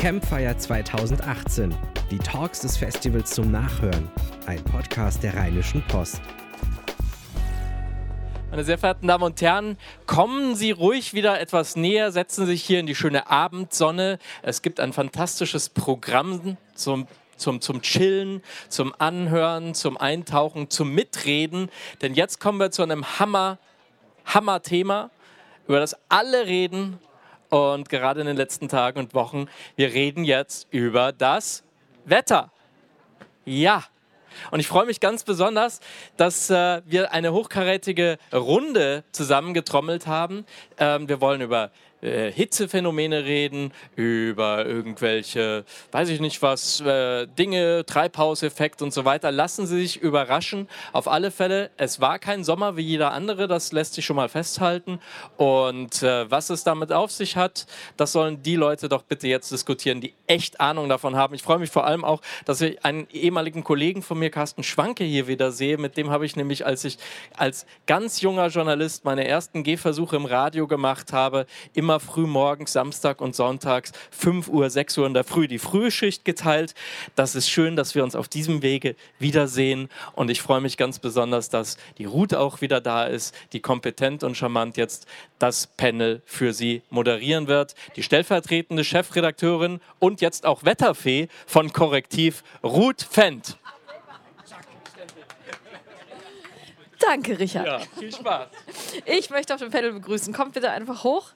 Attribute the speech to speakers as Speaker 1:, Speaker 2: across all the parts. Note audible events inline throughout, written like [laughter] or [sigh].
Speaker 1: Campfire 2018. Die Talks des Festivals zum Nachhören. Ein Podcast der Rheinischen Post.
Speaker 2: Meine sehr verehrten Damen und Herren, kommen Sie ruhig wieder etwas näher, setzen Sie sich hier in die schöne Abendsonne. Es gibt ein fantastisches Programm zum zum, zum Chillen, zum Anhören, zum Eintauchen, zum Mitreden. Denn jetzt kommen wir zu einem Hammer, Hammer-Thema, über das alle reden und gerade in den letzten Tagen und Wochen. Wir reden jetzt über das Wetter. Ja. Und ich freue mich ganz besonders, dass äh, wir eine hochkarätige Runde zusammengetrommelt haben. Ähm, wir wollen über äh, Hitzephänomene reden, über irgendwelche, weiß ich nicht was, äh, Dinge, Treibhauseffekt und so weiter. Lassen Sie sich überraschen. Auf alle Fälle, es war kein Sommer wie jeder andere, das lässt sich schon mal festhalten. Und äh, was es damit auf sich hat, das sollen die Leute doch bitte jetzt diskutieren, die echt Ahnung davon haben. Ich freue mich vor allem auch, dass ich einen ehemaligen Kollegen von mir, Carsten Schwanke, hier wieder sehe. Mit dem habe ich nämlich, als ich als ganz junger Journalist meine ersten Gehversuche im Radio gemacht habe, immer immer früh morgens, Samstag und Sonntags, 5 Uhr, 6 Uhr in der Früh die Frühschicht geteilt. Das ist schön, dass wir uns auf diesem Wege wiedersehen. Und ich freue mich ganz besonders, dass die Ruth auch wieder da ist, die kompetent und charmant jetzt das Panel für sie moderieren wird. Die stellvertretende Chefredakteurin und jetzt auch Wetterfee von Korrektiv, Ruth Fendt.
Speaker 3: Danke, Richard.
Speaker 2: Ja, viel Spaß.
Speaker 3: Ich möchte auf dem Panel begrüßen. Kommt bitte einfach hoch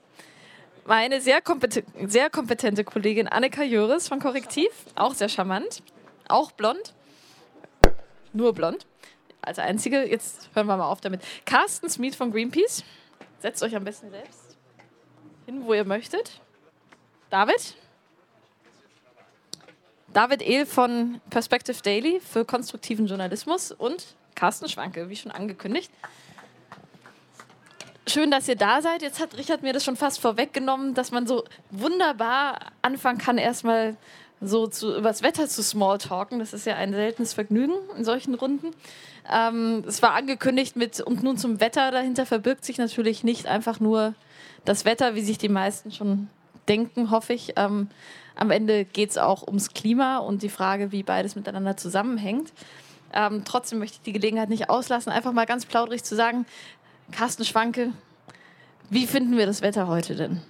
Speaker 3: meine sehr, kompeten sehr kompetente Kollegin Annika Jöris von Korrektiv, auch sehr charmant, auch blond, nur blond, als einzige. Jetzt hören wir mal auf damit. Carsten Smith von Greenpeace, setzt euch am besten selbst hin, wo ihr möchtet. David? David Ehl von Perspective Daily für konstruktiven Journalismus und Carsten Schwanke, wie schon angekündigt. Schön, dass ihr da seid. Jetzt hat Richard mir das schon fast vorweggenommen, dass man so wunderbar anfangen kann, erstmal so zu, über das Wetter zu smalltalken. Das ist ja ein seltenes Vergnügen in solchen Runden. Ähm, es war angekündigt mit und nun zum Wetter. Dahinter verbirgt sich natürlich nicht einfach nur das Wetter, wie sich die meisten schon denken, hoffe ich. Ähm, am Ende geht es auch ums Klima und die Frage, wie beides miteinander zusammenhängt. Ähm, trotzdem möchte ich die Gelegenheit nicht auslassen, einfach mal ganz plaudrig zu sagen, Carsten Schwanke, wie finden wir das Wetter heute denn?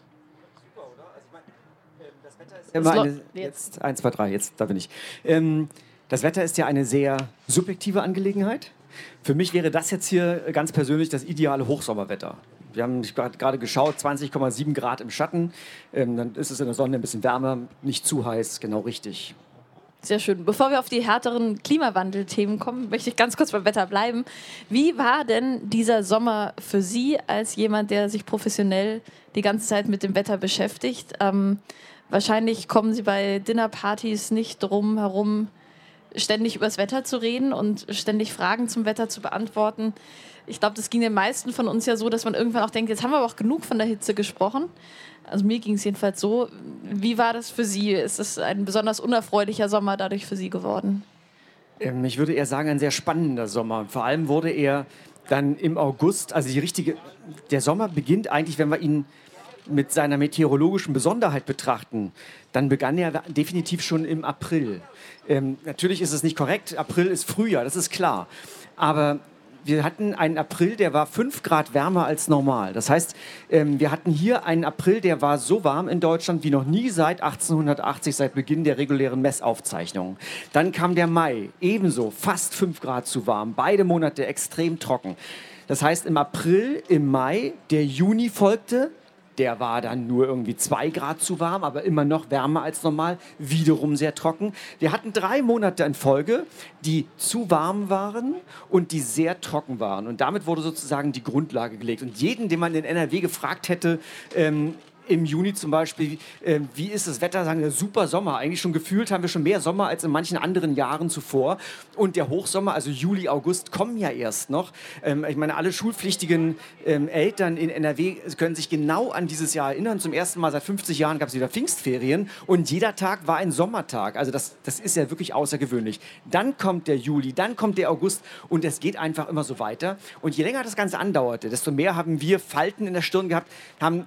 Speaker 3: Also
Speaker 4: ähm, das Wetter ist immer eine, jetzt eins, zwei, drei, jetzt da bin ich. Ähm, das Wetter ist ja eine sehr subjektive Angelegenheit. Für mich wäre das jetzt hier ganz persönlich das ideale Hochsommerwetter. Wir haben gerade geschaut, 20,7 Grad im Schatten. Ähm, dann ist es in der Sonne ein bisschen wärmer, nicht zu heiß, genau richtig.
Speaker 3: Sehr schön. Bevor wir auf die härteren Klimawandelthemen kommen, möchte ich ganz kurz beim Wetter bleiben. Wie war denn dieser Sommer für Sie als jemand, der sich professionell die ganze Zeit mit dem Wetter beschäftigt? Ähm, wahrscheinlich kommen Sie bei Dinnerpartys nicht drum herum, ständig über das Wetter zu reden und ständig Fragen zum Wetter zu beantworten. Ich glaube, das ging den meisten von uns ja so, dass man irgendwann auch denkt, jetzt haben wir aber auch genug von der Hitze gesprochen. Also mir ging es jedenfalls so. Wie war das für Sie? Ist es ein besonders unerfreulicher Sommer dadurch für Sie geworden?
Speaker 4: Ähm, ich würde eher sagen, ein sehr spannender Sommer. Vor allem wurde er dann im August, also die richtige, der Sommer beginnt eigentlich, wenn wir ihn mit seiner meteorologischen Besonderheit betrachten, dann begann er definitiv schon im April. Ähm, natürlich ist es nicht korrekt, April ist Frühjahr, das ist klar. Aber wir hatten einen April, der war 5 Grad wärmer als normal. Das heißt, ähm, wir hatten hier einen April, der war so warm in Deutschland wie noch nie seit 1880, seit Beginn der regulären Messaufzeichnungen. Dann kam der Mai, ebenso fast 5 Grad zu warm. Beide Monate extrem trocken. Das heißt, im April, im Mai, der Juni folgte, der war dann nur irgendwie zwei Grad zu warm, aber immer noch wärmer als normal. Wiederum sehr trocken. Wir hatten drei Monate in Folge, die zu warm waren und die sehr trocken waren. Und damit wurde sozusagen die Grundlage gelegt. Und jeden, den man in NRW gefragt hätte, ähm, im Juni zum Beispiel, äh, wie ist das Wetter? Sagen wir, super Sommer. Eigentlich schon gefühlt haben wir schon mehr Sommer als in manchen anderen Jahren zuvor. Und der Hochsommer, also Juli, August, kommen ja erst noch. Ähm, ich meine, alle schulpflichtigen ähm, Eltern in NRW können sich genau an dieses Jahr erinnern. Zum ersten Mal seit 50 Jahren gab es wieder Pfingstferien und jeder Tag war ein Sommertag. Also das, das ist ja wirklich außergewöhnlich. Dann kommt der Juli, dann kommt der August und es geht einfach immer so weiter. Und je länger das Ganze andauerte, desto mehr haben wir Falten in der Stirn gehabt, haben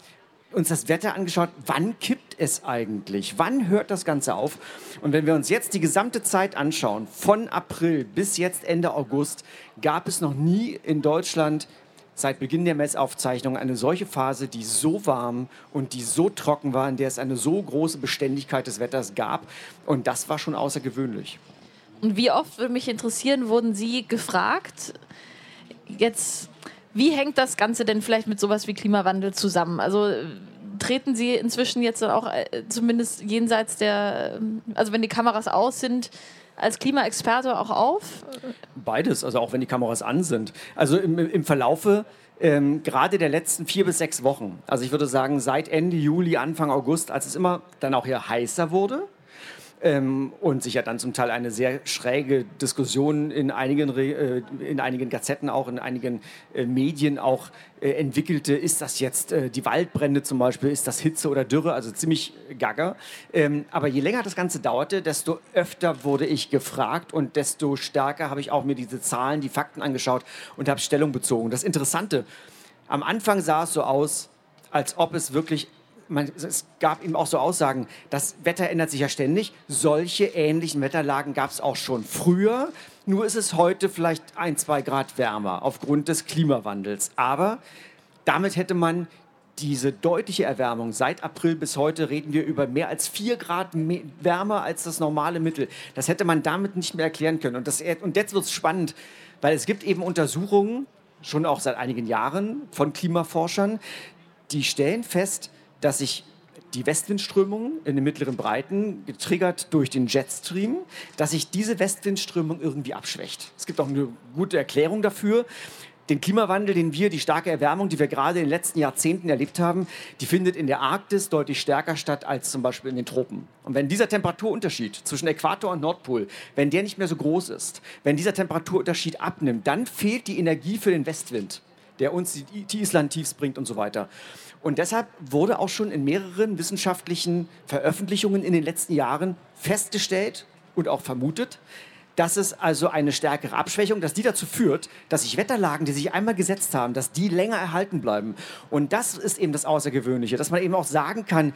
Speaker 4: uns das Wetter angeschaut, wann kippt es eigentlich? Wann hört das Ganze auf? Und wenn wir uns jetzt die gesamte Zeit anschauen, von April bis jetzt Ende August, gab es noch nie in Deutschland seit Beginn der Messaufzeichnung eine solche Phase, die so warm und die so trocken war, in der es eine so große Beständigkeit des Wetters gab. Und das war schon außergewöhnlich.
Speaker 3: Und wie oft würde mich interessieren, wurden Sie gefragt, jetzt, wie hängt das Ganze denn vielleicht mit sowas wie Klimawandel zusammen? Also treten Sie inzwischen jetzt auch äh, zumindest jenseits der, also wenn die Kameras aus sind, als Klimaexperte auch auf?
Speaker 4: Beides, also auch wenn die Kameras an sind. Also im, im Verlaufe ähm, gerade der letzten vier bis sechs Wochen, also ich würde sagen seit Ende Juli, Anfang August, als es immer dann auch hier heißer wurde, ähm, und sich ja dann zum Teil eine sehr schräge Diskussion in einigen, äh, in einigen Gazetten, auch in einigen äh, Medien auch äh, entwickelte. Ist das jetzt äh, die Waldbrände zum Beispiel? Ist das Hitze oder Dürre? Also ziemlich gaga. Ähm, aber je länger das Ganze dauerte, desto öfter wurde ich gefragt und desto stärker habe ich auch mir diese Zahlen, die Fakten angeschaut und habe Stellung bezogen. Das Interessante, am Anfang sah es so aus, als ob es wirklich man, es gab eben auch so Aussagen, das Wetter ändert sich ja ständig. Solche ähnlichen Wetterlagen gab es auch schon früher. Nur ist es heute vielleicht ein, zwei Grad wärmer aufgrund des Klimawandels. Aber damit hätte man diese deutliche Erwärmung, seit April bis heute reden wir über mehr als vier Grad wärmer als das normale Mittel. Das hätte man damit nicht mehr erklären können. Und, das, und jetzt wird es spannend, weil es gibt eben Untersuchungen, schon auch seit einigen Jahren von Klimaforschern, die stellen fest, dass sich die Westwindströmung in den mittleren Breiten, getriggert durch den Jetstream, dass sich diese Westwindströmung irgendwie abschwächt. Es gibt auch eine gute Erklärung dafür. Den Klimawandel, den wir, die starke Erwärmung, die wir gerade in den letzten Jahrzehnten erlebt haben, die findet in der Arktis deutlich stärker statt als zum Beispiel in den Tropen. Und wenn dieser Temperaturunterschied zwischen Äquator und Nordpol, wenn der nicht mehr so groß ist, wenn dieser Temperaturunterschied abnimmt, dann fehlt die Energie für den Westwind, der uns die, die Islandtiefs bringt und so weiter. Und deshalb wurde auch schon in mehreren wissenschaftlichen Veröffentlichungen in den letzten Jahren festgestellt und auch vermutet, dass es also eine stärkere Abschwächung, dass die dazu führt, dass sich Wetterlagen, die sich einmal gesetzt haben, dass die länger erhalten bleiben. Und das ist eben das Außergewöhnliche, dass man eben auch sagen kann,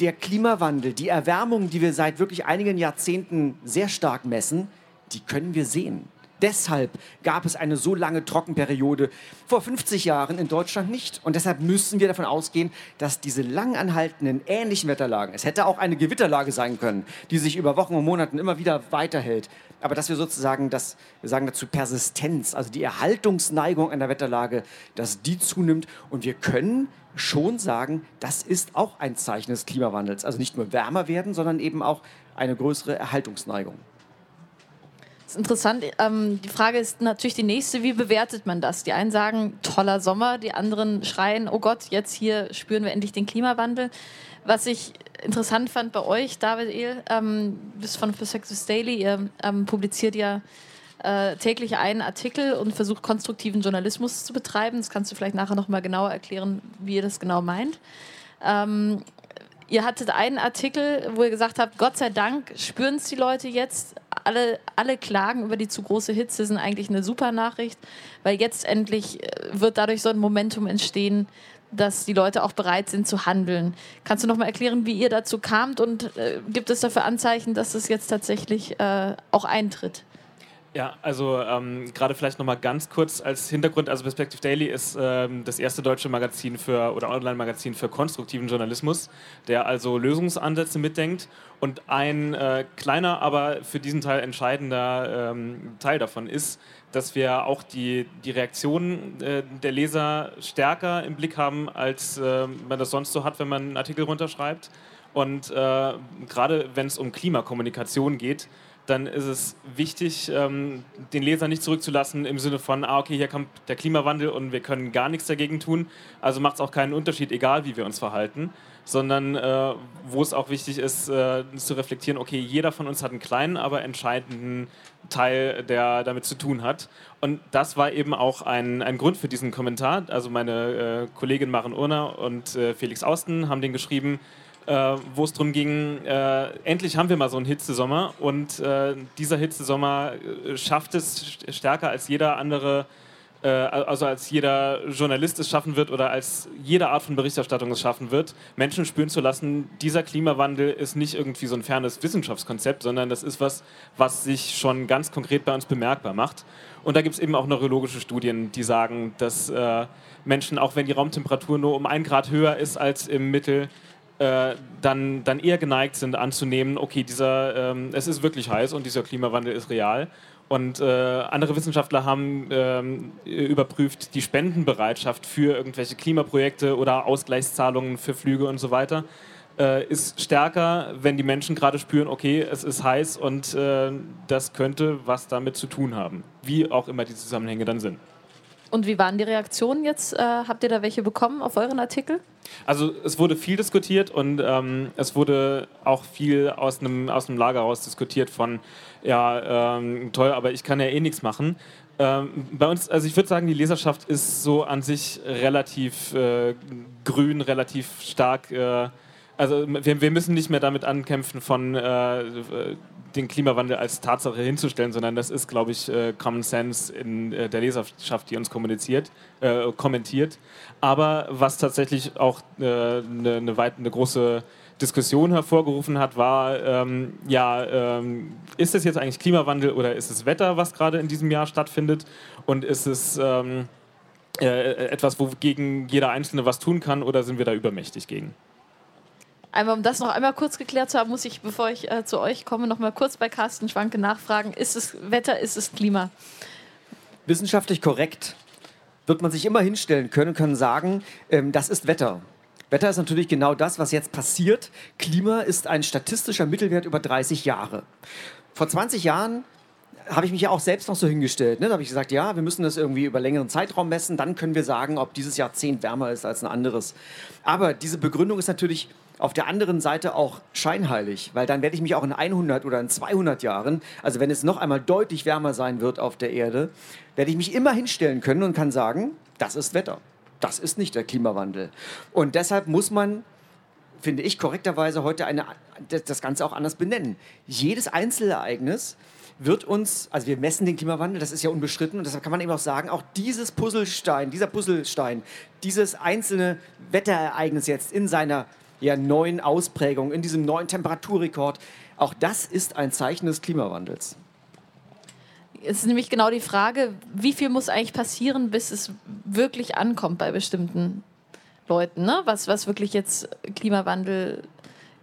Speaker 4: der Klimawandel, die Erwärmung, die wir seit wirklich einigen Jahrzehnten sehr stark messen, die können wir sehen. Deshalb gab es eine so lange Trockenperiode vor 50 Jahren in Deutschland nicht. Und deshalb müssen wir davon ausgehen, dass diese lang anhaltenden ähnlichen Wetterlagen, es hätte auch eine Gewitterlage sein können, die sich über Wochen und Monaten immer wieder weiterhält, aber dass wir sozusagen das, wir sagen dazu Persistenz, also die Erhaltungsneigung einer Wetterlage, dass die zunimmt. Und wir können schon sagen, das ist auch ein Zeichen des Klimawandels. Also nicht nur wärmer werden, sondern eben auch eine größere Erhaltungsneigung.
Speaker 3: Ist interessant. Ähm, die Frage ist natürlich die nächste, wie bewertet man das? Die einen sagen, toller Sommer, die anderen schreien, oh Gott, jetzt hier spüren wir endlich den Klimawandel. Was ich interessant fand bei euch, David Ehl, ähm, bist von Perspectives Daily, ihr ähm, publiziert ja äh, täglich einen Artikel und versucht konstruktiven Journalismus zu betreiben. Das kannst du vielleicht nachher nochmal genauer erklären, wie ihr das genau meint. Ähm, ihr hattet einen Artikel, wo ihr gesagt habt, Gott sei Dank spüren es die Leute jetzt, alle, alle Klagen über die zu große Hitze sind eigentlich eine super Nachricht, weil jetzt endlich äh, wird dadurch so ein Momentum entstehen, dass die Leute auch bereit sind zu handeln. Kannst du noch mal erklären, wie ihr dazu kamt und äh, gibt es dafür Anzeichen, dass es jetzt tatsächlich äh, auch eintritt?
Speaker 5: Ja, also ähm, gerade vielleicht nochmal ganz kurz als Hintergrund, also Perspective Daily ist ähm, das erste deutsche Magazin für oder Online-Magazin für konstruktiven Journalismus, der also Lösungsansätze mitdenkt und ein äh, kleiner, aber für diesen Teil entscheidender ähm, Teil davon ist, dass wir auch die, die Reaktionen äh, der Leser stärker im Blick haben, als äh, man das sonst so hat, wenn man einen Artikel runterschreibt. Und äh, gerade wenn es um Klimakommunikation geht, dann ist es wichtig, ähm, den Leser nicht zurückzulassen im Sinne von, ah, okay, hier kommt der Klimawandel und wir können gar nichts dagegen tun. Also macht es auch keinen Unterschied, egal wie wir uns verhalten, sondern äh, wo es auch wichtig ist, äh, zu reflektieren, okay, jeder von uns hat einen kleinen, aber entscheidenden Teil, der damit zu tun hat. Und das war eben auch ein, ein Grund für diesen Kommentar. Also meine äh, Kollegin Maren Urner und äh, Felix Austen haben den geschrieben, äh, wo es darum ging, äh, endlich haben wir mal so einen Hitzesommer und äh, dieser Hitzesommer äh, schafft es stärker als jeder andere äh, also als jeder Journalist es schaffen wird oder als jede Art von Berichterstattung es schaffen wird, Menschen spüren zu lassen, dieser Klimawandel ist nicht irgendwie so ein fernes Wissenschaftskonzept, sondern das ist was, was sich schon ganz konkret bei uns bemerkbar macht. Und da gibt es eben auch neurologische Studien, die sagen, dass äh, Menschen, auch wenn die Raumtemperatur nur um ein Grad höher ist als im Mittel, äh, dann, dann eher geneigt sind anzunehmen, okay, dieser, ähm, es ist wirklich heiß und dieser Klimawandel ist real. Und äh, andere Wissenschaftler haben ähm, überprüft die Spendenbereitschaft für irgendwelche Klimaprojekte oder Ausgleichszahlungen für Flüge und so weiter. Äh, ist stärker, wenn die Menschen gerade spüren, okay, es ist heiß und äh, das könnte was damit zu tun haben. Wie auch immer die Zusammenhänge dann sind.
Speaker 3: Und wie waren die Reaktionen jetzt? Äh, habt ihr da welche bekommen auf euren Artikel?
Speaker 5: Also es wurde viel diskutiert und ähm, es wurde auch viel aus einem aus Lager raus diskutiert von ja ähm, toll, aber ich kann ja eh nichts machen. Ähm, bei uns, also ich würde sagen, die Leserschaft ist so an sich relativ äh, grün, relativ stark. Äh, also wir, wir, müssen nicht mehr damit ankämpfen von äh, den Klimawandel als Tatsache hinzustellen, sondern das ist, glaube ich, äh, Common Sense in äh, der Leserschaft, die uns kommuniziert, äh, kommentiert. Aber was tatsächlich auch eine, eine, eine große Diskussion hervorgerufen hat, war, ähm, ja, ähm, ist es jetzt eigentlich Klimawandel oder ist es Wetter, was gerade in diesem Jahr stattfindet? Und ist es ähm, äh, etwas, wogegen jeder Einzelne was tun kann oder sind wir da übermächtig gegen?
Speaker 3: Einmal, um das noch einmal kurz geklärt zu haben, muss ich, bevor ich äh, zu euch komme, noch mal kurz bei Carsten Schwanke nachfragen. Ist es Wetter, ist es Klima?
Speaker 4: Wissenschaftlich korrekt wird man sich immer hinstellen können und können sagen, ähm, das ist Wetter. Wetter ist natürlich genau das, was jetzt passiert. Klima ist ein statistischer Mittelwert über 30 Jahre. Vor 20 Jahren habe ich mich ja auch selbst noch so hingestellt. Ne? Da habe ich gesagt, ja, wir müssen das irgendwie über längeren Zeitraum messen, dann können wir sagen, ob dieses Jahrzehnt wärmer ist als ein anderes. Aber diese Begründung ist natürlich auf der anderen Seite auch scheinheilig, weil dann werde ich mich auch in 100 oder in 200 Jahren, also wenn es noch einmal deutlich wärmer sein wird auf der Erde, werde ich mich immer hinstellen können und kann sagen, das ist Wetter. Das ist nicht der Klimawandel. Und deshalb muss man finde ich korrekterweise heute eine, das Ganze auch anders benennen. Jedes Einzelereignis wird uns, also wir messen den Klimawandel, das ist ja unbestritten und deshalb kann man eben auch sagen, auch dieses Puzzlestein, dieser Puzzlestein, dieses einzelne Wetterereignis jetzt in seiner ja, neuen Ausprägung, in diesem neuen Temperaturrekord, auch das ist ein Zeichen des Klimawandels.
Speaker 3: Es ist nämlich genau die Frage, wie viel muss eigentlich passieren, bis es wirklich ankommt bei bestimmten Leuten, ne? was, was wirklich jetzt Klimawandel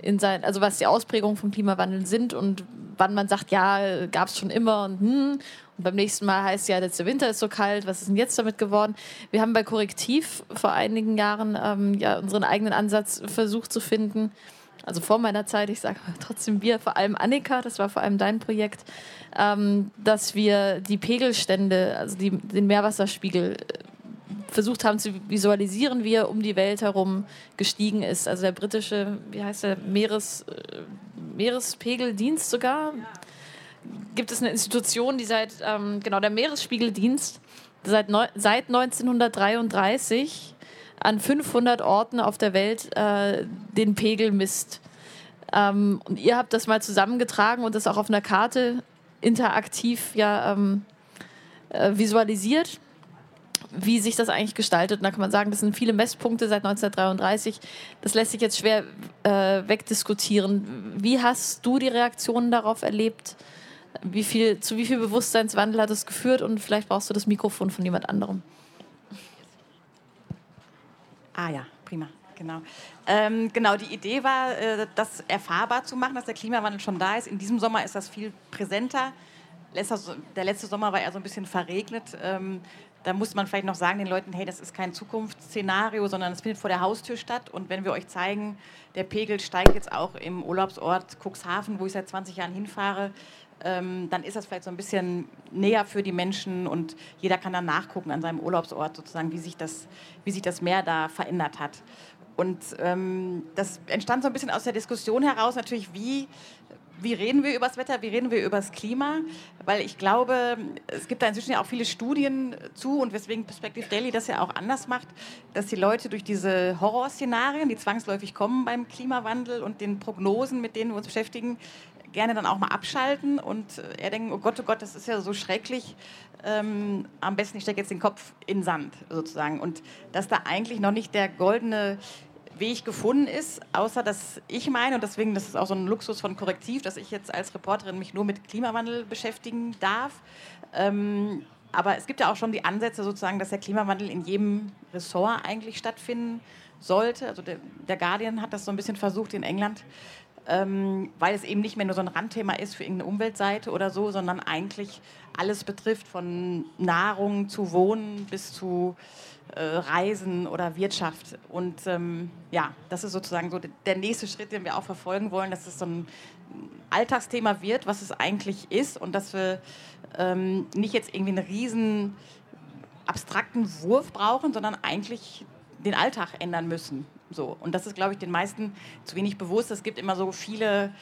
Speaker 3: in sein, also was die Ausprägungen von Klimawandel sind und wann man sagt, ja, gab es schon immer und hm, und beim nächsten Mal heißt ja, der Winter ist so kalt, was ist denn jetzt damit geworden? Wir haben bei Korrektiv vor einigen Jahren ähm, ja unseren eigenen Ansatz versucht zu finden. Also vor meiner Zeit, ich sage trotzdem wir, vor allem Annika, das war vor allem dein Projekt, ähm, dass wir die Pegelstände, also die, den Meerwasserspiegel versucht haben zu visualisieren, wie er um die Welt herum gestiegen ist. Also der britische, wie heißt der, Meeres, äh, Meerespegeldienst sogar. Gibt es eine Institution, die seit, ähm, genau, der Meeresspiegeldienst seit, neu, seit 1933 an 500 Orten auf der Welt äh, den Pegel misst. Ähm, und ihr habt das mal zusammengetragen und das auch auf einer Karte interaktiv ja, ähm, äh, visualisiert wie sich das eigentlich gestaltet. Und da kann man sagen, das sind viele Messpunkte seit 1933. Das lässt sich jetzt schwer äh, wegdiskutieren. Wie hast du die Reaktionen darauf erlebt? Wie viel, zu wie viel Bewusstseinswandel hat es geführt? Und vielleicht brauchst du das Mikrofon von jemand anderem.
Speaker 6: Ah ja, prima. Genau. Ähm, genau, die Idee war, äh, das erfahrbar zu machen, dass der Klimawandel schon da ist. In diesem Sommer ist das viel präsenter. Letzter, der letzte Sommer war eher so ein bisschen verregnet. Ähm, da muss man vielleicht noch sagen den Leuten, hey, das ist kein Zukunftsszenario, sondern es findet vor der Haustür statt. Und wenn wir euch zeigen, der Pegel steigt jetzt auch im Urlaubsort Cuxhaven, wo ich seit 20 Jahren hinfahre, ähm, dann ist das vielleicht so ein bisschen näher für die Menschen und jeder kann dann nachgucken an seinem Urlaubsort sozusagen, wie sich das, wie sich das Meer da verändert hat. Und ähm, das entstand so ein bisschen aus der Diskussion heraus natürlich, wie wie reden wir über das Wetter, wie reden wir über das Klima, weil ich glaube, es gibt da inzwischen ja auch viele Studien zu und weswegen Perspective Daily das ja auch anders macht, dass die Leute durch diese Horrorszenarien, die zwangsläufig kommen beim Klimawandel und den Prognosen, mit denen wir uns beschäftigen, gerne dann auch mal abschalten und äh, er denkt, oh Gott, oh Gott, das ist ja so schrecklich. Ähm, am besten ich stecke jetzt den Kopf in Sand sozusagen. Und dass da eigentlich noch nicht der goldene Weg gefunden ist, außer dass ich meine, und deswegen, das ist auch so ein Luxus von Korrektiv, dass ich jetzt als Reporterin mich nur mit Klimawandel beschäftigen darf. Ähm, aber es gibt ja auch schon die Ansätze sozusagen, dass der Klimawandel in jedem Ressort eigentlich stattfinden sollte. Also der, der Guardian hat das so ein bisschen versucht in England, ähm, weil es eben nicht mehr nur so ein Randthema ist für irgendeine Umweltseite oder so, sondern eigentlich alles betrifft, von Nahrung zu Wohnen bis zu Reisen oder Wirtschaft. Und ähm, ja, das ist sozusagen so der nächste Schritt, den wir auch verfolgen wollen, dass es so ein Alltagsthema wird, was es eigentlich ist und dass wir ähm, nicht jetzt irgendwie einen riesen abstrakten Wurf brauchen, sondern eigentlich den Alltag ändern müssen. So. Und das ist, glaube ich, den meisten zu wenig bewusst. Es gibt immer so viele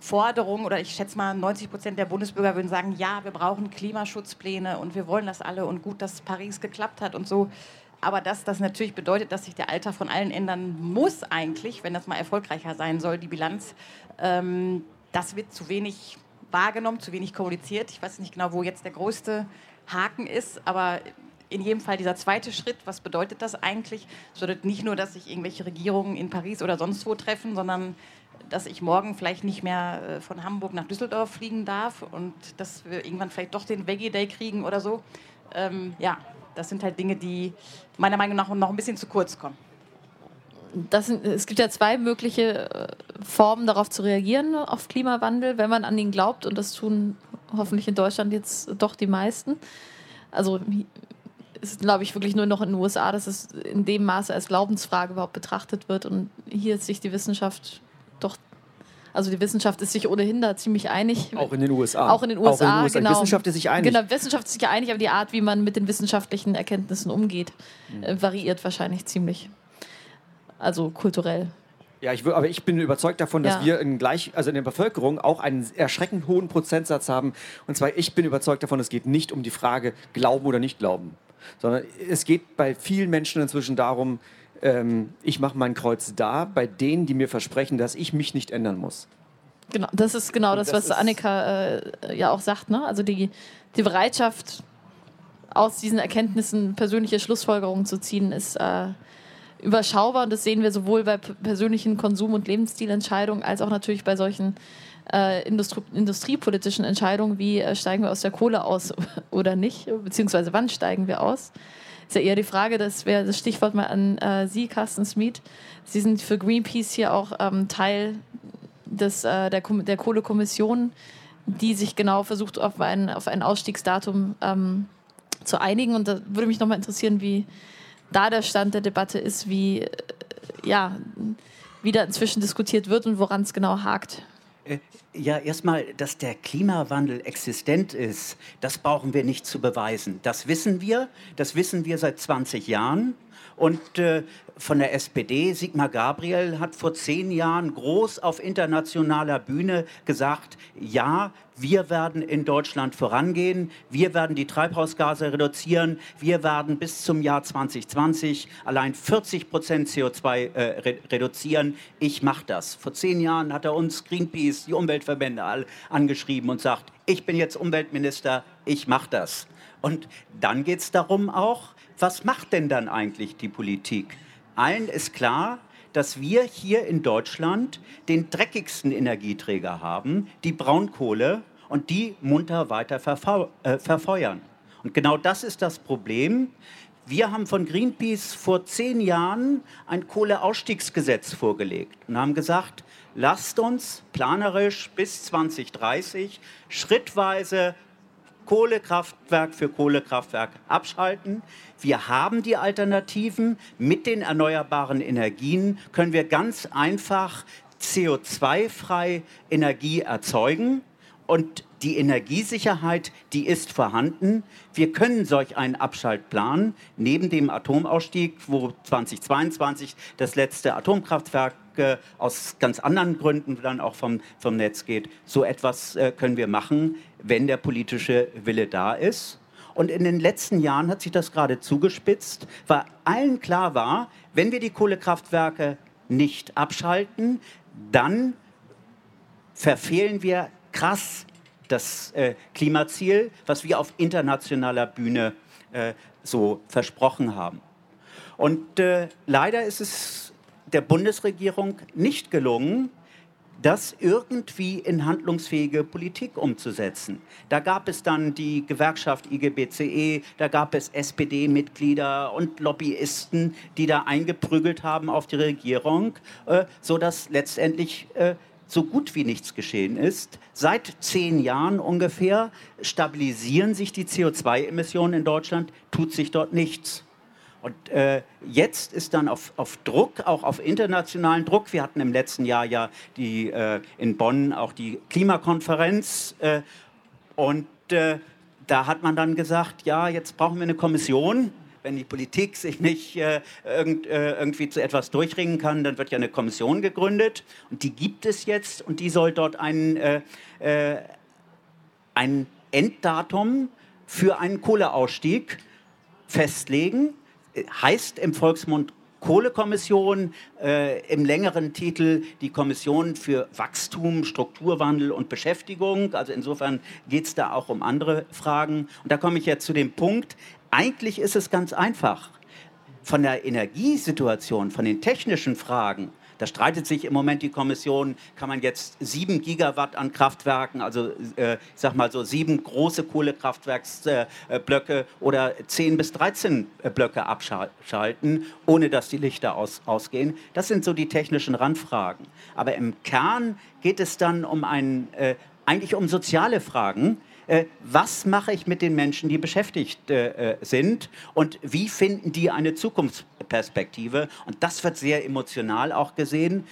Speaker 6: Forderungen oder ich schätze mal 90 Prozent der Bundesbürger würden sagen, ja, wir brauchen Klimaschutzpläne und wir wollen das alle und gut, dass Paris geklappt hat und so. Aber dass das natürlich bedeutet, dass sich der Alltag von allen ändern muss eigentlich, wenn das mal erfolgreicher sein soll, die Bilanz, ähm, das wird zu wenig wahrgenommen, zu wenig kommuniziert. Ich weiß nicht genau, wo jetzt der größte Haken ist, aber in jedem Fall dieser zweite Schritt, was bedeutet das eigentlich? Es bedeutet nicht nur, dass sich irgendwelche Regierungen in Paris oder sonst wo treffen, sondern dass ich morgen vielleicht nicht mehr äh, von Hamburg nach Düsseldorf fliegen darf und dass wir irgendwann vielleicht doch den Veggie Day kriegen oder so. Ähm, ja, das sind halt Dinge, die meiner Meinung nach noch ein bisschen zu kurz kommen.
Speaker 3: Sind, es gibt ja zwei mögliche äh, Formen, darauf zu reagieren, auf Klimawandel, wenn man an ihn glaubt. Und das tun hoffentlich in Deutschland jetzt doch die meisten. Also es ist, glaube ich, wirklich nur noch in den USA, dass es in dem Maße als Glaubensfrage überhaupt betrachtet wird. Und hier ist sich die Wissenschaft doch also die Wissenschaft ist sich ohnehin da ziemlich einig.
Speaker 4: Auch in den USA.
Speaker 3: Auch in den USA, in den USA. genau.
Speaker 4: Die Wissenschaft ist sich einig.
Speaker 3: Genau, Wissenschaft ist sich einig, aber die Art, wie man mit den wissenschaftlichen Erkenntnissen umgeht, mhm. äh, variiert wahrscheinlich ziemlich. Also kulturell.
Speaker 4: Ja, ich, aber ich bin überzeugt davon, dass ja. wir in, gleich, also in der Bevölkerung auch einen erschreckend hohen Prozentsatz haben. Und zwar, ich bin überzeugt davon, es geht nicht um die Frage, glauben oder nicht glauben, sondern es geht bei vielen Menschen inzwischen darum, ähm, ich mache mein Kreuz da bei denen, die mir versprechen, dass ich mich nicht ändern muss.
Speaker 3: Genau, das ist genau das, das, was Annika äh, ja auch sagt. Ne? Also die, die Bereitschaft, aus diesen Erkenntnissen persönliche Schlussfolgerungen zu ziehen, ist äh, überschaubar. Und das sehen wir sowohl bei persönlichen Konsum- und Lebensstilentscheidungen als auch natürlich bei solchen äh, Industrie industriepolitischen Entscheidungen, wie äh, steigen wir aus der Kohle aus [laughs] oder nicht, beziehungsweise wann steigen wir aus ist ja eher die Frage, das wäre das Stichwort mal an äh, Sie, Carsten Smith. Sie sind für Greenpeace hier auch ähm, Teil des, äh, der, der Kohlekommission, die sich genau versucht, auf ein, auf ein Ausstiegsdatum ähm, zu einigen. Und da würde mich nochmal interessieren, wie da der Stand der Debatte ist, wie, äh, ja, wie da inzwischen diskutiert wird und woran es genau hakt.
Speaker 7: Äh, ja, erstmal, dass der Klimawandel existent ist, das brauchen wir nicht zu beweisen. Das wissen wir, das wissen wir seit 20 Jahren. Und äh, von der SPD, Sigmar Gabriel, hat vor zehn Jahren groß auf internationaler Bühne gesagt, ja, wir werden in Deutschland vorangehen, wir werden die Treibhausgase reduzieren, wir werden bis zum Jahr 2020 allein 40 Prozent CO2 äh, re reduzieren. Ich mache das. Vor zehn Jahren hat er uns Greenpeace, die Umweltverbände angeschrieben und sagt, ich bin jetzt Umweltminister, ich mache das. Und dann geht es darum auch, was macht denn dann eigentlich die Politik? Allen ist klar, dass wir hier in Deutschland den dreckigsten Energieträger haben, die Braunkohle, und die munter weiter äh, verfeuern. Und genau das ist das Problem. Wir haben von Greenpeace vor zehn Jahren ein Kohleausstiegsgesetz vorgelegt und haben gesagt, lasst uns planerisch bis 2030 schrittweise Kohlekraftwerk für Kohlekraftwerk abschalten. Wir haben die Alternativen. Mit den erneuerbaren Energien können wir ganz einfach CO2-frei Energie erzeugen. Und die Energiesicherheit, die ist vorhanden. Wir können solch einen Abschaltplan neben dem Atomausstieg, wo 2022 das letzte Atomkraftwerk äh, aus ganz anderen Gründen dann auch vom, vom Netz geht, so etwas äh, können wir machen, wenn der politische Wille da ist. Und in den letzten Jahren hat sich das gerade zugespitzt, weil allen klar war, wenn wir die Kohlekraftwerke nicht abschalten, dann verfehlen wir krass das äh, Klimaziel, was wir auf internationaler Bühne äh, so versprochen haben. Und äh, leider ist es der Bundesregierung nicht gelungen, das irgendwie in handlungsfähige Politik umzusetzen. Da gab es dann die Gewerkschaft IGBCE, da gab es SPD-Mitglieder und Lobbyisten, die da eingeprügelt haben auf die Regierung, äh, sodass letztendlich äh, so gut wie nichts geschehen ist. Seit zehn Jahren ungefähr stabilisieren sich die CO2-Emissionen in Deutschland, tut sich dort nichts. Und äh, jetzt ist dann auf, auf, Druck, auch auf internationalen Druck, wir hatten im letzten Jahr ja die, äh, in Bonn auch die Klimakonferenz äh, und äh, da hat man dann gesagt, ja, jetzt brauchen wir eine Kommission. Wenn die Politik sich nicht äh, irgend, äh, irgendwie zu etwas durchringen kann, dann wird ja eine Kommission gegründet. Und die gibt es jetzt und die soll dort ein, ein Enddatum für einen Kohleausstieg festlegen heißt im Volksmund Kohlekommission, äh, im längeren Titel die Kommission für Wachstum, Strukturwandel und Beschäftigung. Also insofern geht es da auch um andere Fragen. Und da komme ich jetzt zu dem Punkt, eigentlich ist es ganz einfach. Von der Energiesituation, von den technischen Fragen da streitet sich im Moment die Kommission, kann man jetzt sieben Gigawatt an Kraftwerken, also äh, ich sag mal so sieben große Kohlekraftwerksblöcke oder zehn bis 13 äh, Blöcke abschalten, ohne dass die Lichter aus, ausgehen. Das sind so die technischen Randfragen. Aber im Kern geht es dann um ein, äh, eigentlich um soziale Fragen äh, was mache ich mit den Menschen, die beschäftigt äh, äh, sind und wie finden die eine Zukunftsperspektive. Und das wird sehr emotional auch gesehen.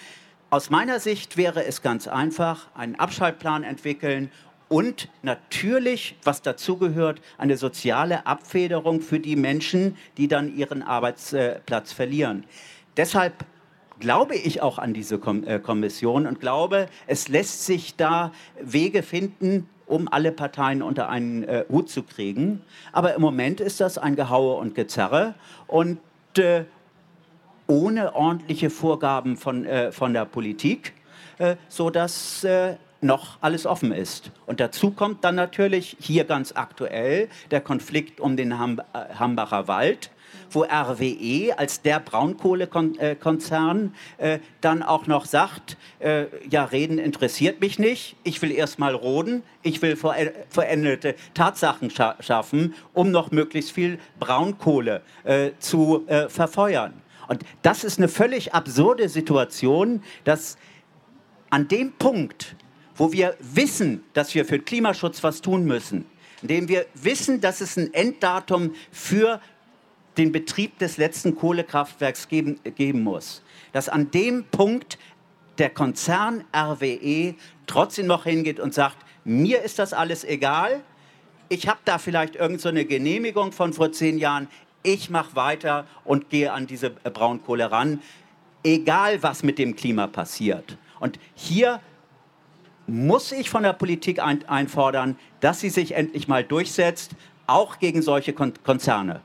Speaker 7: Aus meiner Sicht wäre es ganz einfach, einen Abschaltplan entwickeln und natürlich, was dazugehört, eine soziale Abfederung für die Menschen, die dann ihren Arbeitsplatz verlieren. Deshalb glaube ich auch an diese Kommission und glaube, es lässt sich da Wege finden, um alle Parteien unter einen äh, Hut zu kriegen. Aber im Moment ist das ein Gehaue und Gezerre und äh, ohne ordentliche Vorgaben von, äh, von der Politik, äh, sodass äh, noch alles offen ist. Und dazu kommt dann natürlich hier ganz aktuell der Konflikt um den Ham äh, Hambacher Wald wo RWE als der Braunkohlekonzern äh, dann auch noch sagt, äh, ja, Reden interessiert mich nicht, ich will erstmal roden, ich will veränderte Tatsachen scha schaffen, um noch möglichst viel Braunkohle äh, zu äh, verfeuern. Und das ist eine völlig absurde Situation, dass an dem Punkt, wo wir wissen, dass wir für Klimaschutz was tun müssen, indem wir wissen, dass es ein Enddatum für den Betrieb des letzten Kohlekraftwerks geben, geben muss. Dass an dem Punkt der Konzern RWE trotzdem noch hingeht und sagt, mir ist das alles egal, ich habe da vielleicht irgendeine so Genehmigung von vor zehn Jahren, ich mache weiter und gehe an diese Braunkohle ran, egal was mit dem Klima passiert. Und hier muss ich von der Politik ein einfordern, dass sie sich endlich mal durchsetzt, auch gegen solche Kon Konzerne.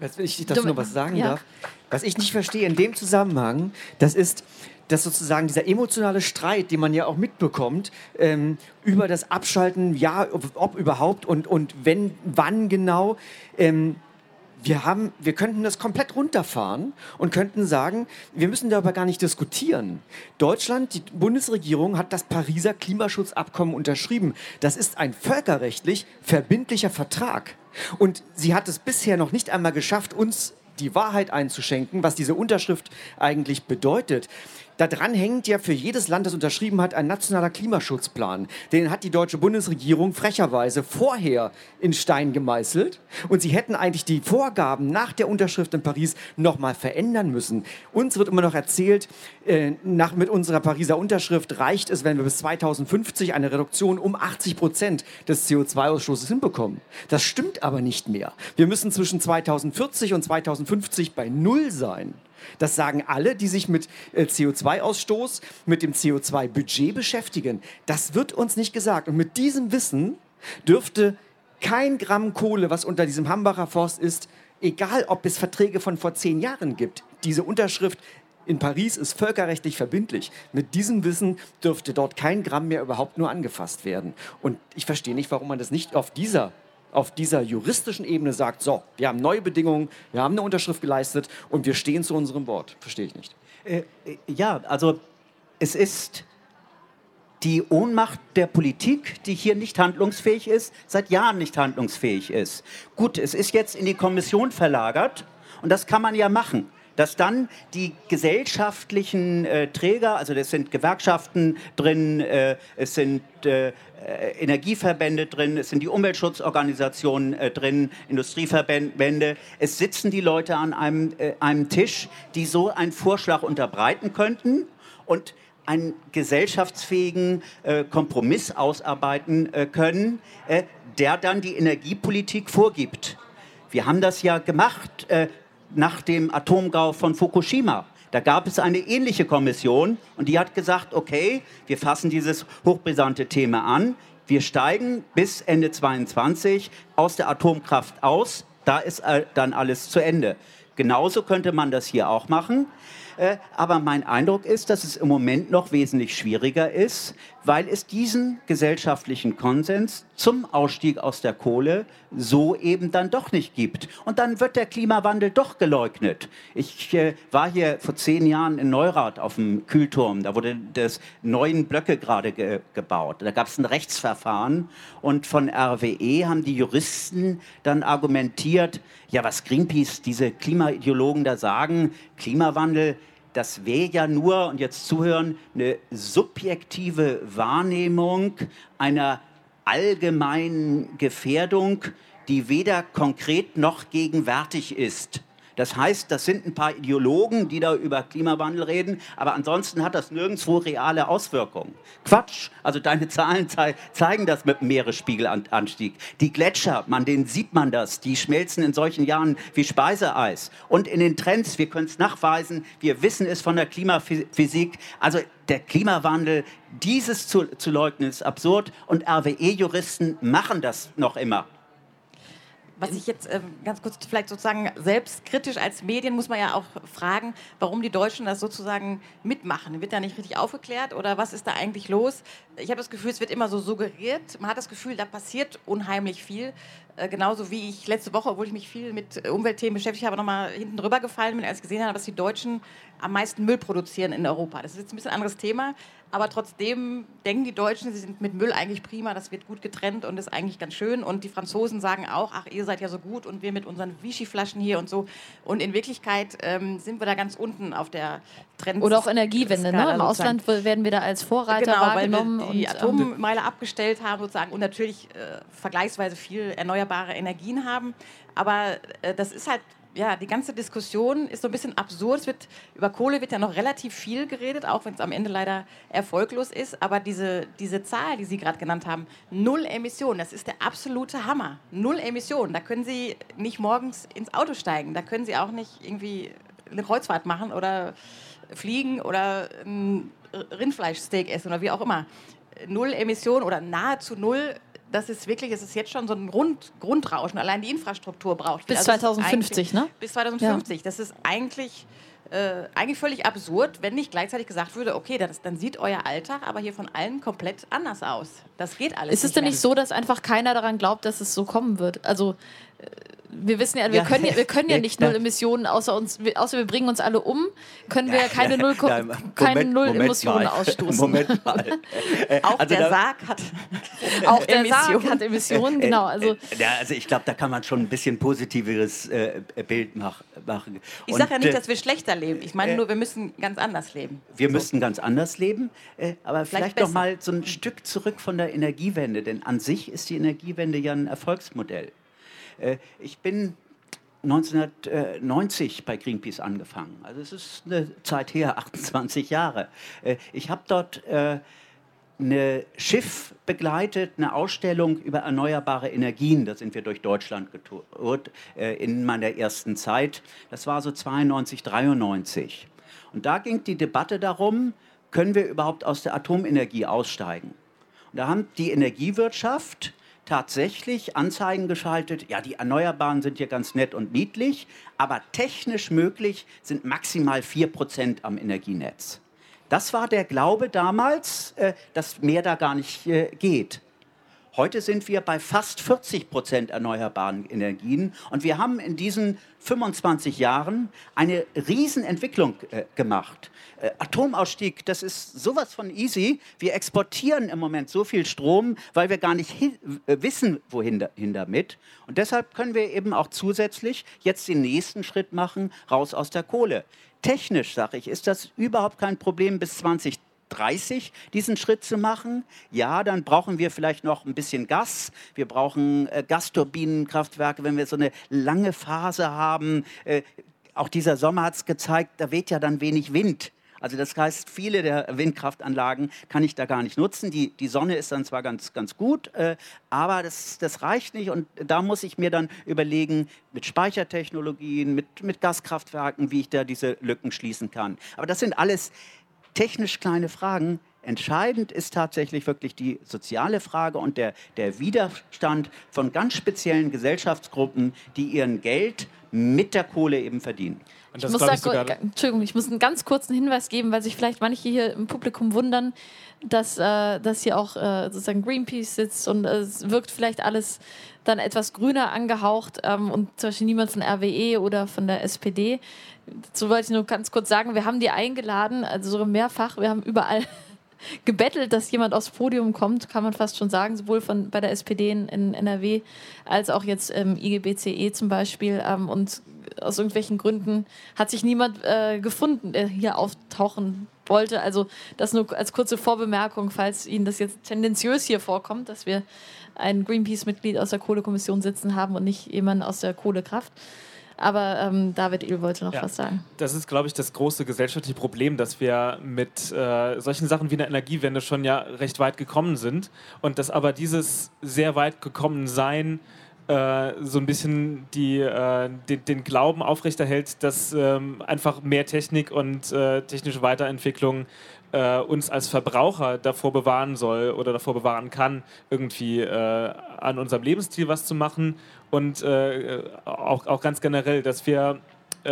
Speaker 4: Wenn ich dazu noch was sagen ja. darf. Was ich nicht verstehe in dem Zusammenhang, das ist, dass sozusagen dieser emotionale Streit, den man ja auch mitbekommt, ähm, über das Abschalten, ja, ob, ob, überhaupt und, und wenn, wann genau, ähm, wir, haben, wir könnten das komplett runterfahren und könnten sagen, wir müssen darüber gar nicht diskutieren. Deutschland, die Bundesregierung hat das Pariser Klimaschutzabkommen unterschrieben. Das ist ein völkerrechtlich verbindlicher Vertrag. Und sie hat es bisher noch nicht einmal geschafft, uns die Wahrheit einzuschenken, was diese Unterschrift eigentlich bedeutet. Daran hängt ja für jedes Land, das unterschrieben hat, ein nationaler Klimaschutzplan. Den hat die deutsche Bundesregierung frecherweise vorher in Stein gemeißelt. Und sie hätten eigentlich die Vorgaben nach der Unterschrift in Paris nochmal verändern müssen. Uns wird immer noch erzählt, äh, nach, mit unserer Pariser Unterschrift reicht es, wenn wir bis 2050 eine Reduktion um 80 Prozent des CO2-Ausstoßes hinbekommen. Das stimmt aber nicht mehr. Wir müssen zwischen 2040 und 2050 bei Null sein. Das sagen alle, die sich mit äh, CO2-Ausstoß, mit dem CO2-Budget beschäftigen. Das wird uns nicht gesagt. Und mit diesem Wissen dürfte kein Gramm Kohle, was unter diesem Hambacher Forst ist, egal ob es Verträge von vor zehn Jahren gibt, diese Unterschrift in Paris ist völkerrechtlich verbindlich. Mit diesem Wissen dürfte dort kein Gramm mehr überhaupt nur angefasst werden. Und ich verstehe nicht, warum man das nicht auf dieser auf dieser juristischen Ebene sagt, so, wir haben neue Bedingungen, wir haben eine Unterschrift geleistet und wir stehen zu unserem Wort. Verstehe ich nicht.
Speaker 7: Äh, ja, also es ist die Ohnmacht der Politik, die hier nicht handlungsfähig ist, seit Jahren nicht handlungsfähig ist. Gut, es ist jetzt in die Kommission verlagert und das kann man ja machen dass dann die gesellschaftlichen äh, Träger, also das sind Gewerkschaften drin, äh, es sind äh, Energieverbände drin, es sind die Umweltschutzorganisationen äh, drin, Industrieverbände, es sitzen die Leute an einem, äh, einem Tisch, die so einen Vorschlag unterbreiten könnten und einen gesellschaftsfähigen äh, Kompromiss ausarbeiten äh, können, äh, der dann die Energiepolitik vorgibt. Wir haben das ja gemacht äh, nach dem Atomgau von Fukushima. Da gab es eine ähnliche Kommission und die hat gesagt, okay, wir fassen dieses hochbrisante Thema an, wir steigen bis Ende 22 aus der Atomkraft aus, da ist äh, dann alles zu Ende. Genauso könnte man das hier auch machen. Äh, aber mein Eindruck ist, dass es im Moment noch wesentlich schwieriger ist, weil es diesen gesellschaftlichen Konsens zum Ausstieg aus der Kohle so eben dann doch nicht gibt. Und dann wird der Klimawandel doch geleugnet. Ich äh, war hier vor zehn Jahren in Neurath auf dem Kühlturm. Da wurde das neuen Blöcke gerade ge gebaut. Da gab es ein Rechtsverfahren und von RWE haben die Juristen dann argumentiert, ja, was Greenpeace, diese Klimaideologen da sagen, Klimawandel, das wäre ja nur, und jetzt zuhören, eine subjektive Wahrnehmung einer allgemeinen Gefährdung, die weder konkret noch gegenwärtig ist. Das heißt, das sind ein paar Ideologen, die da über Klimawandel reden, aber ansonsten hat das nirgendwo reale Auswirkungen. Quatsch! Also deine [laughs] Zahlen zei zeigen das mit dem Meeresspiegelanstieg. Die Gletscher, man, denen sieht man das, die schmelzen in solchen Jahren wie Speiseeis. Und in den Trends, wir können es nachweisen, wir wissen es von der Klimaphysik, also der Klimawandel, dieses zu, zu leugnen, ist absurd und RWE-Juristen machen das noch immer
Speaker 6: was ich jetzt äh, ganz kurz vielleicht sozusagen selbstkritisch als Medien muss man ja auch fragen, warum die Deutschen das sozusagen mitmachen. Wird da nicht richtig aufgeklärt oder was ist da eigentlich los? Ich habe das Gefühl, es wird immer so suggeriert. Man hat das Gefühl, da passiert unheimlich viel. Äh, genauso wie ich letzte Woche, obwohl ich mich viel mit äh, Umweltthemen beschäftigt habe, nochmal hinten drüber gefallen bin, als ich gesehen habe, dass die Deutschen am meisten Müll produzieren in Europa. Das ist jetzt ein bisschen ein anderes Thema, aber trotzdem denken die Deutschen, sie sind mit Müll eigentlich prima, das wird gut getrennt und ist eigentlich ganz schön. Und die Franzosen sagen auch, ach, ihr seid ja so gut und wir mit unseren Vichy-Flaschen hier und so. Und in Wirklichkeit ähm, sind wir da ganz unten auf der Trend.
Speaker 3: Oder auch Energiewende. Ne? Im Ausland werden wir da als Vorreiter
Speaker 6: genau,
Speaker 3: wahrgenommen.
Speaker 6: Weil wir die ähm, Atommeile abgestellt haben sozusagen und natürlich äh, vergleichsweise viel erneuerbare Energien haben. Aber äh, das ist halt ja, die ganze Diskussion ist so ein bisschen absurd. Wird, über Kohle wird ja noch relativ viel geredet, auch wenn es am Ende leider erfolglos ist. Aber diese, diese Zahl, die Sie gerade genannt haben, null Emissionen, das ist der absolute Hammer. Null Emissionen. Da können Sie nicht morgens ins Auto steigen. Da können Sie auch nicht irgendwie eine Kreuzfahrt machen oder fliegen oder ein Rindfleischsteak essen oder wie auch immer. Null Emissionen oder nahezu null das ist wirklich, es ist jetzt schon so ein Grund, Grundrauschen. Allein die Infrastruktur braucht.
Speaker 3: Bis also 2050, ne?
Speaker 6: Bis 2050. Ja. Das ist eigentlich, äh, eigentlich völlig absurd, wenn nicht gleichzeitig gesagt würde, okay, das, dann sieht euer Alltag aber hier von allen komplett anders aus. Das geht alles.
Speaker 3: Ist es denn nicht so, dass einfach keiner daran glaubt, dass es so kommen wird? Also wir wissen ja, wir ja, können ja, wir können ja nicht null Emissionen, außer uns, außer wir bringen uns alle um, können wir ja keine null, ja, keine null Emissionen mal. ausstoßen. Moment mal. [laughs]
Speaker 6: Äh, auch also der Sarg hat [laughs]
Speaker 3: auch der Emissionen. Sarg hat Emissionen, genau. Also,
Speaker 7: ja, also ich glaube, da kann man schon ein bisschen positiveres äh, Bild mach, machen.
Speaker 6: Ich sage ja nicht, dass wir schlechter leben. Ich meine äh, nur, wir müssen ganz anders leben.
Speaker 7: Wir so. müssen ganz anders leben, äh, aber vielleicht, vielleicht noch mal so ein Stück zurück von der Energiewende, denn an sich ist die Energiewende ja ein Erfolgsmodell. Äh, ich bin 1990 bei Greenpeace angefangen. Also es ist eine Zeit her, [laughs] 28 Jahre. Äh, ich habe dort äh, ein Schiff begleitet, eine Ausstellung über erneuerbare Energien. Da sind wir durch Deutschland getourt in meiner ersten Zeit. Das war so 92, 93. Und da ging die Debatte darum, können wir überhaupt aus der Atomenergie aussteigen? Und da haben die Energiewirtschaft tatsächlich Anzeigen geschaltet, ja, die Erneuerbaren sind hier ganz nett und niedlich, aber technisch möglich sind maximal 4% am Energienetz. Das war der Glaube damals, äh, dass mehr da gar nicht äh, geht. Heute sind wir bei fast 40 Prozent erneuerbaren Energien und wir haben in diesen 25 Jahren eine Riesenentwicklung äh, gemacht. Äh, Atomausstieg, das ist sowas von easy. Wir exportieren im Moment so viel Strom, weil wir gar nicht äh, wissen, wohin da, damit. Und deshalb können wir eben auch zusätzlich jetzt den nächsten Schritt machen, raus aus der Kohle. Technisch, sage ich, ist das überhaupt kein Problem bis 2030. 30 diesen Schritt zu machen. Ja, dann brauchen wir vielleicht noch ein bisschen Gas. Wir brauchen äh, Gasturbinenkraftwerke, wenn wir so eine lange Phase haben. Äh, auch dieser Sommer hat es gezeigt, da weht ja dann wenig Wind. Also das heißt, viele der Windkraftanlagen kann ich da gar nicht nutzen. Die, die Sonne ist dann zwar ganz, ganz gut, äh, aber das, das reicht nicht. Und da muss ich mir dann überlegen, mit Speichertechnologien, mit, mit Gaskraftwerken, wie ich da diese Lücken schließen kann. Aber das sind alles technisch kleine Fragen. Entscheidend ist tatsächlich wirklich die soziale Frage und der, der Widerstand von ganz speziellen Gesellschaftsgruppen, die ihren Geld mit der Kohle eben verdienen.
Speaker 3: Ich muss, da, ich Entschuldigung, ich muss einen ganz kurzen Hinweis geben, weil sich vielleicht manche hier im Publikum wundern, dass, äh, dass hier auch äh, sozusagen Greenpeace sitzt und äh, es wirkt vielleicht alles dann etwas grüner angehaucht ähm, und zum Beispiel niemand von RWE oder von der SPD. So wollte ich nur ganz kurz sagen, wir haben die eingeladen, also so mehrfach, wir haben überall gebettelt, dass jemand aufs Podium kommt, kann man fast schon sagen, sowohl von, bei der SPD in, in NRW als auch jetzt im IGBCE zum Beispiel. Ähm, und aus irgendwelchen Gründen hat sich niemand äh, gefunden, der hier auftauchen wollte. Also das nur als kurze Vorbemerkung, falls Ihnen das jetzt tendenziös hier vorkommt, dass wir ein Greenpeace-Mitglied aus der Kohlekommission sitzen haben und nicht jemanden aus der Kohlekraft. Aber ähm, David Ehl wollte noch ja, was sagen.
Speaker 5: Das ist, glaube ich, das große gesellschaftliche Problem, dass wir mit äh, solchen Sachen wie einer Energiewende schon ja recht weit gekommen sind und dass aber dieses sehr weit gekommen Sein äh, so ein bisschen die, äh, den, den, Glauben aufrechterhält, dass ähm, einfach mehr Technik und äh, technische Weiterentwicklung äh, uns als Verbraucher davor bewahren soll oder davor bewahren kann, irgendwie äh, an unserem Lebensstil was zu machen und äh, auch, auch ganz generell, dass wir äh,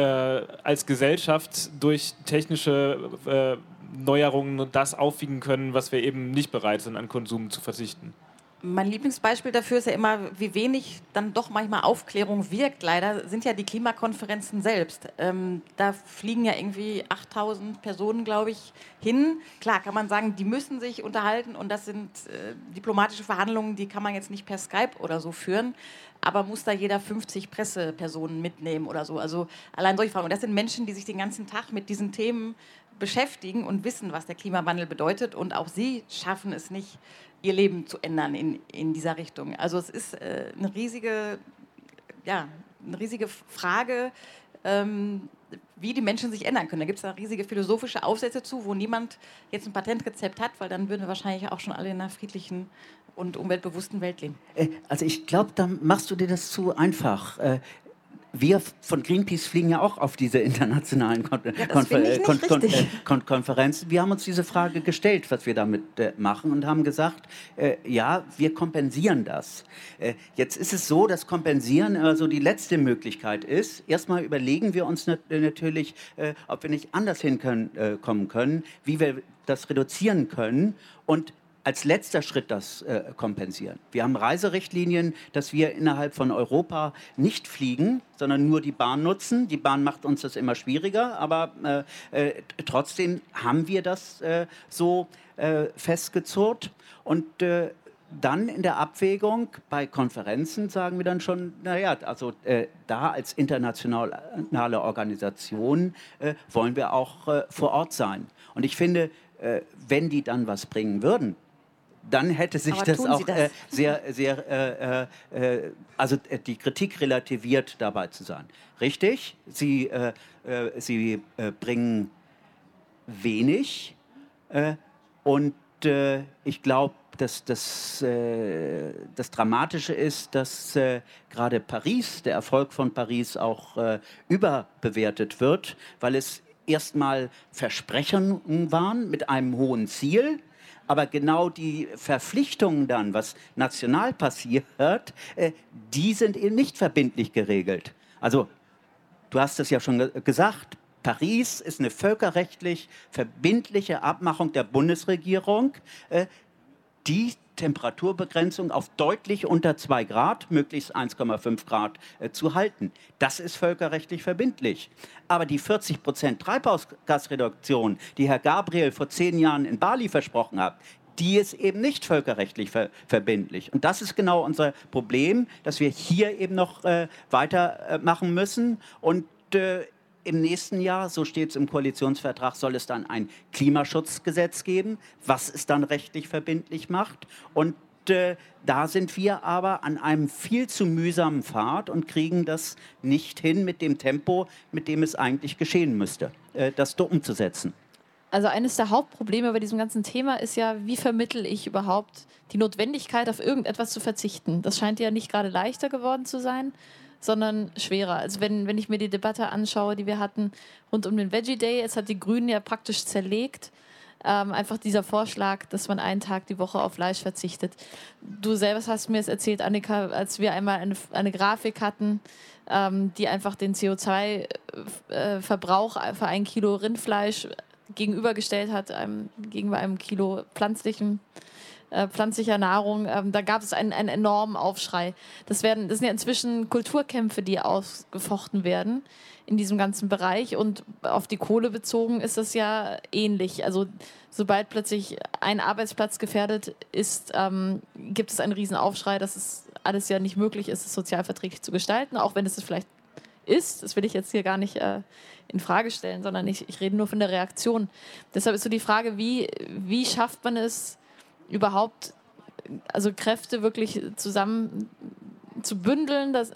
Speaker 5: als Gesellschaft durch technische äh, Neuerungen das aufwiegen können, was wir eben nicht bereit sind, an Konsum zu verzichten.
Speaker 6: Mein Lieblingsbeispiel dafür ist ja immer, wie wenig dann doch manchmal Aufklärung wirkt. Leider sind ja die Klimakonferenzen selbst. Ähm, da fliegen ja irgendwie 8000 Personen, glaube ich, hin. Klar, kann man sagen, die müssen sich unterhalten und das sind äh, diplomatische Verhandlungen, die kann man jetzt nicht per Skype oder so führen. Aber muss da jeder 50 Pressepersonen mitnehmen oder so? Also allein solche Fragen. Und das sind Menschen, die sich den ganzen Tag mit diesen Themen beschäftigen und wissen, was der Klimawandel bedeutet. Und auch sie schaffen es nicht, ihr Leben zu ändern in, in dieser Richtung. Also es ist äh, eine riesige, ja, eine riesige Frage, ähm, wie die Menschen sich ändern können. Da gibt es da riesige philosophische Aufsätze zu, wo niemand jetzt ein Patentrezept hat, weil dann würden wir wahrscheinlich auch schon alle in einer friedlichen und umweltbewussten Welt leben.
Speaker 7: Äh, also ich glaube, da machst du dir das zu einfach. Äh, wir von Greenpeace fliegen ja auch auf diese internationalen Kon ja, Konfer Kon Kon Kon Konferenzen. Wir haben uns diese Frage gestellt, was wir damit äh, machen und haben gesagt, äh, ja, wir kompensieren das. Äh, jetzt ist es so, dass Kompensieren also die letzte Möglichkeit ist. Erstmal überlegen wir uns nat natürlich, äh, ob wir nicht anders hinkommen äh, können, wie wir das reduzieren können. Und als letzter Schritt das äh, kompensieren. Wir haben Reiserichtlinien, dass wir innerhalb von Europa nicht fliegen, sondern nur die Bahn nutzen. Die Bahn macht uns das immer schwieriger, aber äh, äh, trotzdem haben wir das äh, so äh, festgezurrt. Und äh, dann in der Abwägung bei Konferenzen sagen wir dann schon, naja, also äh, da als internationale Organisation äh, wollen wir auch äh, vor Ort sein. Und ich finde, wenn die dann was bringen würden, dann hätte sich das auch das? Äh, sehr, sehr, äh, äh, äh also äh, die Kritik relativiert dabei zu sein. Richtig, sie, äh, sie bringen wenig und ich glaube, dass das, das Dramatische ist, dass gerade Paris, der Erfolg von Paris auch überbewertet wird, weil es erstmal Versprechungen waren mit einem hohen Ziel Aber genau die Verpflichtungen dann, was national passiert, äh, die sind eben nicht verbindlich geregelt. Also, du hast es ja schon gesagt, Paris ist eine völkerrechtlich verbindliche Abmachung der Bundesregierung, äh, die Temperaturbegrenzung auf deutlich unter 2 Grad, möglichst 1,5 Grad äh, zu halten. Das ist völkerrechtlich verbindlich. Aber die 40 Prozent Treibhausgasreduktion, die Herr Gabriel vor zehn Jahren in Bali versprochen hat, die ist eben nicht völkerrechtlich ver verbindlich. Und das ist genau unser Problem, dass wir hier eben noch äh, weitermachen äh, müssen. Und äh, im nächsten Jahr, so steht es im Koalitionsvertrag, soll es dann ein Klimaschutzgesetz geben, was es dann rechtlich verbindlich macht. Und äh, da sind wir aber an einem viel zu mühsamen Pfad und kriegen das nicht hin mit dem Tempo, mit dem es eigentlich geschehen müsste, äh, das umzusetzen.
Speaker 3: Also eines der Hauptprobleme bei diesem ganzen Thema ist ja, wie vermittel ich überhaupt die Notwendigkeit, auf irgendetwas zu verzichten. Das scheint ja nicht gerade leichter geworden zu sein sondern schwerer. Also wenn, wenn ich mir die Debatte anschaue, die wir hatten rund um den Veggie Day, es hat die Grünen ja praktisch zerlegt. Ähm, einfach dieser Vorschlag, dass man einen Tag die Woche auf Fleisch verzichtet. Du selbst hast mir es erzählt, Annika, als wir einmal eine, eine Grafik hatten, ähm, die einfach den CO2-Verbrauch äh, für ein Kilo Rindfleisch gegenübergestellt hat, einem, gegenüber einem Kilo pflanzlichen äh, pflanzlicher Nahrung. Ähm, da gab es einen, einen enormen Aufschrei. Das, werden, das sind ja inzwischen Kulturkämpfe, die ausgefochten werden in diesem ganzen Bereich. Und auf die Kohle bezogen ist das ja ähnlich. Also sobald plötzlich ein Arbeitsplatz gefährdet ist, ähm, gibt es einen riesen Aufschrei, dass es alles ja nicht möglich ist, es sozialverträglich zu gestalten, auch wenn es es vielleicht ist. Das will ich jetzt hier gar nicht äh, in Frage stellen, sondern ich, ich rede nur von der Reaktion. Deshalb ist so die Frage, wie, wie schafft man es, überhaupt also Kräfte wirklich zusammen zu bündeln, das,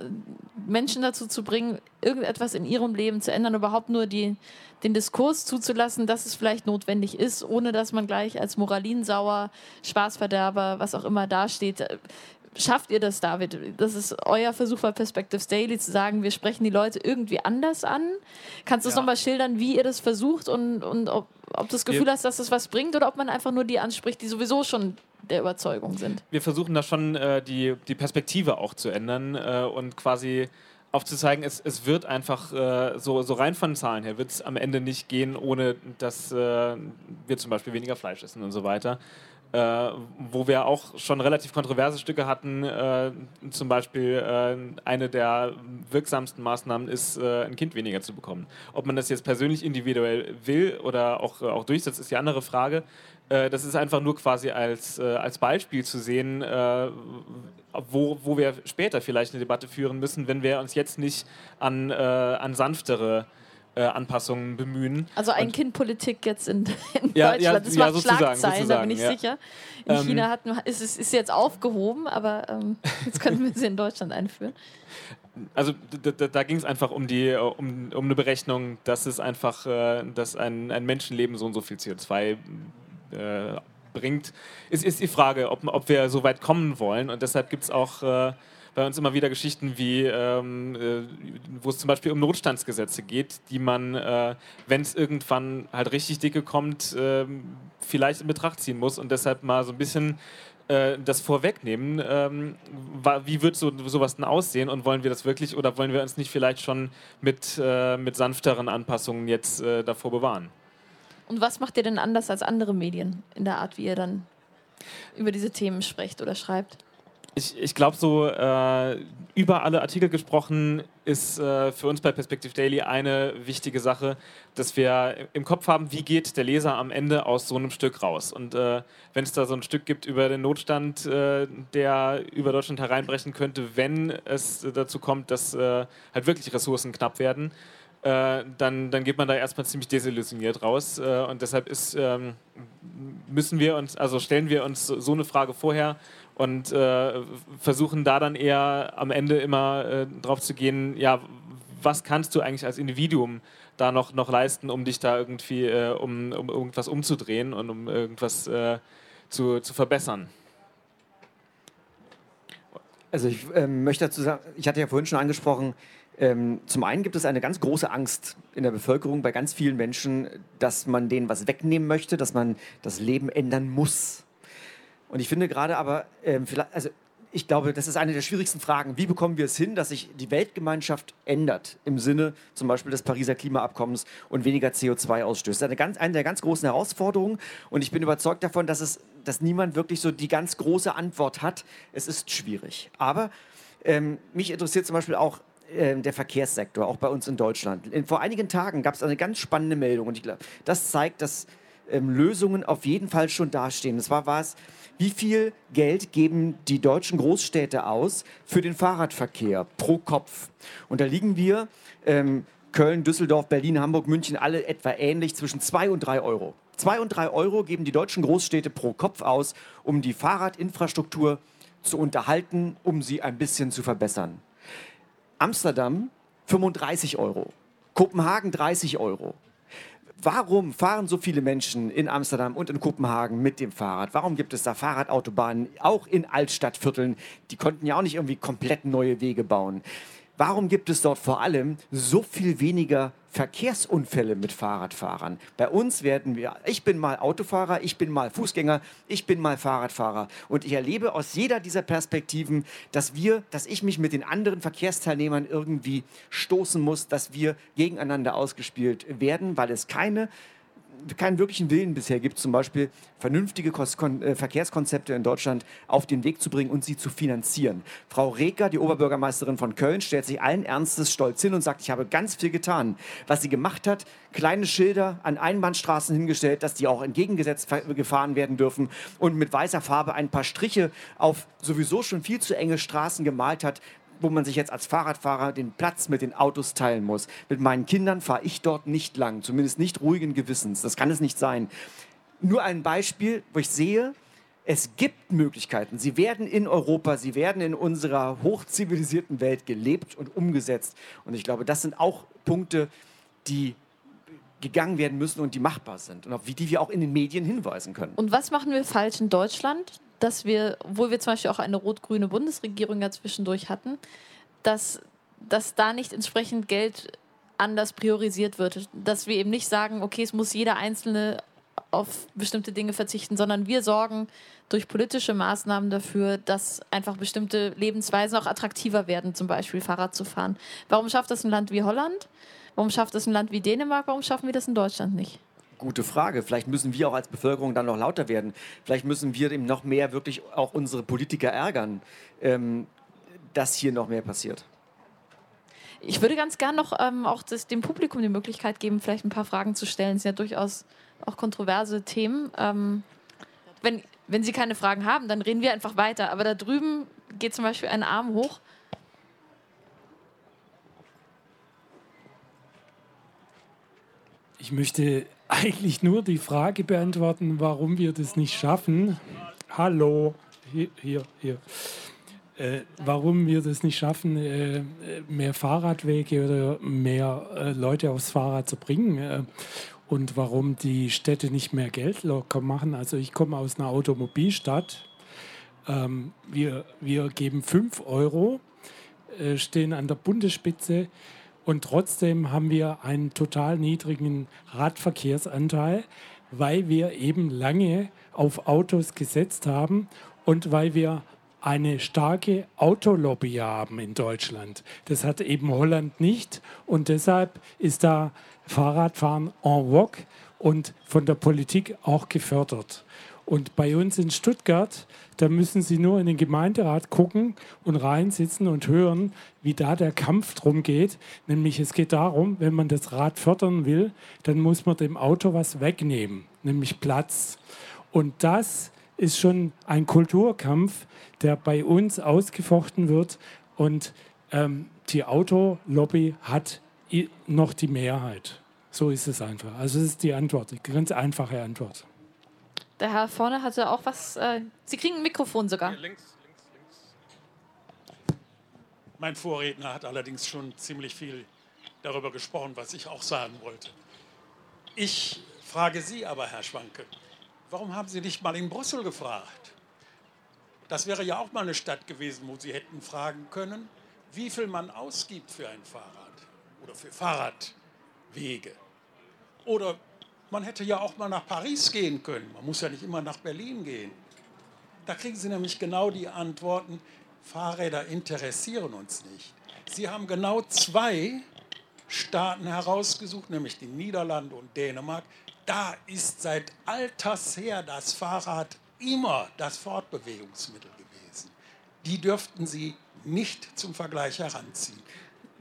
Speaker 3: Menschen dazu zu bringen, irgendetwas in ihrem Leben zu ändern, überhaupt nur die, den Diskurs zuzulassen, dass es vielleicht notwendig ist, ohne dass man gleich als Moralinsauer, Spaßverderber, was auch immer dasteht. Schafft ihr das, David? Das ist euer Versuch bei Perspectives Daily zu sagen, wir sprechen die Leute irgendwie anders an. Kannst du ja. nochmal schildern, wie ihr das versucht und, und ob, ob du das Gefühl wir hast, dass das was bringt oder ob man einfach nur die anspricht, die sowieso schon der Überzeugung sind?
Speaker 5: Wir versuchen da schon äh, die, die Perspektive auch zu ändern äh, und quasi aufzuzeigen, es, es wird einfach äh, so, so rein von Zahlen her, wird es am Ende nicht gehen, ohne dass äh, wir zum Beispiel weniger Fleisch essen und so weiter äh, wo wir auch schon relativ kontroverse Stücke hatten. Äh, zum Beispiel äh, eine der wirksamsten Maßnahmen ist, äh, ein Kind weniger zu bekommen. Ob man das jetzt persönlich individuell will oder auch, äh, auch durchsetzt, ist die andere Frage. Äh, das ist einfach nur quasi als, als Beispiel zu sehen, wo, wo wir später vielleicht eine Debatte führen müssen, wenn wir uns jetzt nicht an, an sanftere äh, Anpassungen bemühen.
Speaker 3: Also ein Kind Politik jetzt in, in ja, Deutschland, ja, das ja, macht Schlagzeilen, da bin ich sicher. In ähm, China hat, ist es ist jetzt aufgehoben, aber ähm, [laughs] jetzt können wir sie in Deutschland einführen.
Speaker 5: Also da, da ging es einfach um die um, um eine Berechnung, dass es einfach, äh, dass ein, ein Menschenleben so und so viel CO2 äh, bringt. Ist, ist die Frage, ob, ob wir so weit kommen wollen und deshalb gibt es auch äh, bei uns immer wieder Geschichten wie, ähm, äh, wo es zum Beispiel um Notstandsgesetze geht, die man, äh, wenn es irgendwann halt richtig dicke kommt, äh, vielleicht in Betracht ziehen muss und deshalb mal so ein bisschen äh, das vorwegnehmen. Ähm, wie wird so, sowas denn aussehen und wollen wir das wirklich oder wollen wir uns nicht vielleicht schon mit, äh, mit sanfteren Anpassungen jetzt davor bewahren?
Speaker 3: Und was macht ihr denn anders als andere Medien in der Art, wie ihr dann über diese Themen sprecht oder schreibt?
Speaker 5: Ich, ich glaube, so äh, über alle Artikel gesprochen ist äh, für uns bei Perspective Daily eine wichtige Sache, dass wir im Kopf haben, wie geht der Leser am Ende aus so einem Stück raus. Und äh, wenn es da so ein Stück gibt über den Notstand, äh, der über Deutschland hereinbrechen könnte, wenn es dazu kommt, dass äh, halt wirklich Ressourcen knapp werden, äh, dann, dann geht man da erstmal ziemlich desillusioniert raus. und deshalb ist, ähm, müssen wir uns, also stellen wir uns so eine Frage vorher und äh, versuchen da dann eher am Ende immer äh, drauf zu gehen, ja, was kannst du eigentlich als Individuum da noch, noch leisten, um dich da irgendwie, äh, um, um irgendwas umzudrehen und um irgendwas äh, zu, zu verbessern?
Speaker 4: Also ich ähm, möchte dazu sagen, ich hatte ja vorhin schon angesprochen, Ähm, zum einen gibt es eine ganz große Angst in der Bevölkerung bei ganz vielen Menschen, dass man denen was wegnehmen möchte, dass man das Leben ändern muss. Und ich finde gerade aber, ähm, also ich glaube, das ist eine der schwierigsten Fragen. Wie bekommen wir es hin, dass sich die Weltgemeinschaft ändert im Sinne zum Beispiel des Pariser Klimaabkommens und weniger CO2 ausstößt? Das ist eine, ganz, eine der ganz großen Herausforderungen und ich bin überzeugt davon, dass, es, dass niemand wirklich so die ganz große Antwort hat. Es ist schwierig. Aber ähm, mich interessiert zum Beispiel auch äh, der Verkehrssektor, auch bei uns in Deutschland. Vor einigen Tagen gab es eine ganz spannende Meldung und ich glaube, das zeigt, dass ähm, Lösungen auf jeden Fall schon dastehen. Das war was, wie viel Geld geben die deutschen Großstädte aus für den Fahrradverkehr pro Kopf? Und da liegen wir, ähm, Köln, Düsseldorf, Berlin, Hamburg, München, alle etwa ähnlich zwischen 2 und 3 Euro. 2 und 3 Euro geben die deutschen Großstädte pro Kopf aus, um die Fahrradinfrastruktur zu unterhalten, um sie ein bisschen zu verbessern. Amsterdam 35 Euro, Kopenhagen 30 Euro, Warum fahren so viele Menschen in Amsterdam und in Kopenhagen mit dem Fahrrad? Warum gibt es da Fahrradautobahnen, auch in Altstadtvierteln? Die konnten ja auch nicht irgendwie komplett neue Wege bauen. Warum gibt es dort vor allem so viel weniger Verkehrsunfälle mit Fahrradfahrern? Bei uns werden wir, ich bin mal Autofahrer, ich bin mal Fußgänger, ich bin mal Fahrradfahrer. Und ich erlebe aus jeder dieser Perspektiven, dass wir, dass ich mich mit den anderen Verkehrsteilnehmern irgendwie stoßen muss, dass wir gegeneinander ausgespielt werden, weil es keine keinen wirklichen Willen bisher gibt, zum Beispiel vernünftige äh, Verkehrskonzepte in Deutschland auf den Weg zu bringen und sie zu finanzieren. Frau Reker, die Oberbürgermeisterin von Köln, stellt sich allen Ernstes stolz hin und sagt, ich habe ganz viel getan. Was sie gemacht hat, kleine Schilder an Einbahnstraßen hingestellt, dass die auch entgegengesetzt gefahren werden dürfen und mit weißer Farbe ein paar Striche auf sowieso schon viel zu enge Straßen gemalt hat, wo man sich jetzt als Fahrradfahrer den Platz mit den Autos teilen muss. Mit meinen Kindern fahre ich dort nicht lang, zumindest nicht ruhigen Gewissens. Das kann es nicht sein. Nur ein Beispiel, wo ich sehe, es gibt Möglichkeiten. Sie werden in Europa, sie werden in unserer hochzivilisierten Welt gelebt und umgesetzt. Und ich glaube, das sind auch Punkte, die gegangen werden müssen und die machbar sind und auf die wir auch in den Medien hinweisen können.
Speaker 3: Und was machen wir falsch in Deutschland? dass wir, wo wir zum Beispiel auch eine rot-grüne Bundesregierung ja zwischendurch hatten, dass, dass da nicht entsprechend Geld anders priorisiert wird. Dass wir eben nicht sagen, okay, es muss jeder Einzelne auf bestimmte Dinge verzichten, sondern wir sorgen durch politische Maßnahmen dafür, dass einfach bestimmte Lebensweisen auch attraktiver werden, zum Beispiel Fahrrad zu fahren. Warum schafft das ein Land wie Holland? Warum schafft das ein Land wie Dänemark? Warum schaffen wir das in Deutschland nicht?
Speaker 4: gute Frage. Vielleicht müssen wir auch als Bevölkerung dann noch lauter werden. Vielleicht müssen wir eben noch mehr wirklich auch unsere Politiker ärgern, ähm, dass hier noch mehr passiert.
Speaker 3: Ich würde ganz gern noch ähm, auch das, dem Publikum die Möglichkeit geben, vielleicht ein paar Fragen zu stellen. Es sind ja durchaus auch kontroverse Themen. Ähm, wenn, wenn Sie keine Fragen haben, dann reden wir einfach weiter. Aber da drüben geht zum Beispiel ein Arm hoch.
Speaker 8: Ich möchte eigentlich nur die Frage beantworten, warum wir das nicht schaffen. Hallo, hier, hier. hier. Äh, warum wir das nicht schaffen, äh, mehr Fahrradwege oder mehr äh, Leute aufs Fahrrad zu bringen äh, und warum die Städte nicht mehr Geld locker machen. Also ich komme aus einer Automobilstadt. Ähm, wir, wir geben 5 Euro, äh, stehen an der Bundesspitze und trotzdem haben wir einen total niedrigen Radverkehrsanteil, weil wir eben lange auf Autos gesetzt haben und weil wir eine starke Autolobby haben in Deutschland. Das hat eben Holland nicht und deshalb ist da Fahrradfahren en vogue und von der Politik auch gefördert. Und bei uns in Stuttgart, da müssen Sie nur in den Gemeinderat gucken und reinsitzen und hören, wie da der Kampf drum geht. Nämlich es geht darum, wenn man das Rad fördern will, dann muss man dem Auto was wegnehmen, nämlich Platz. Und das ist schon ein Kulturkampf, der bei uns ausgefochten wird. Und ähm, die Autolobby hat noch die Mehrheit. So ist es einfach. Also das ist die Antwort, die ganz einfache Antwort.
Speaker 3: Der Herr vorne hatte auch was. Äh, Sie kriegen ein Mikrofon sogar.
Speaker 9: Hier, links, links, links. Mein Vorredner hat allerdings schon ziemlich viel darüber gesprochen, was ich auch sagen wollte. Ich frage Sie aber, Herr Schwanke, warum haben Sie nicht mal in Brüssel gefragt? Das wäre ja auch mal eine Stadt gewesen, wo Sie hätten fragen können, wie viel man ausgibt für ein Fahrrad oder für Fahrradwege. Oder man hätte ja auch mal nach Paris gehen können. Man muss ja nicht immer nach Berlin gehen. Da kriegen Sie nämlich genau die Antworten, Fahrräder interessieren uns nicht. Sie haben genau zwei Staaten herausgesucht, nämlich die Niederlande und Dänemark. Da ist seit alters her das Fahrrad immer das Fortbewegungsmittel gewesen. Die dürften Sie nicht zum Vergleich heranziehen.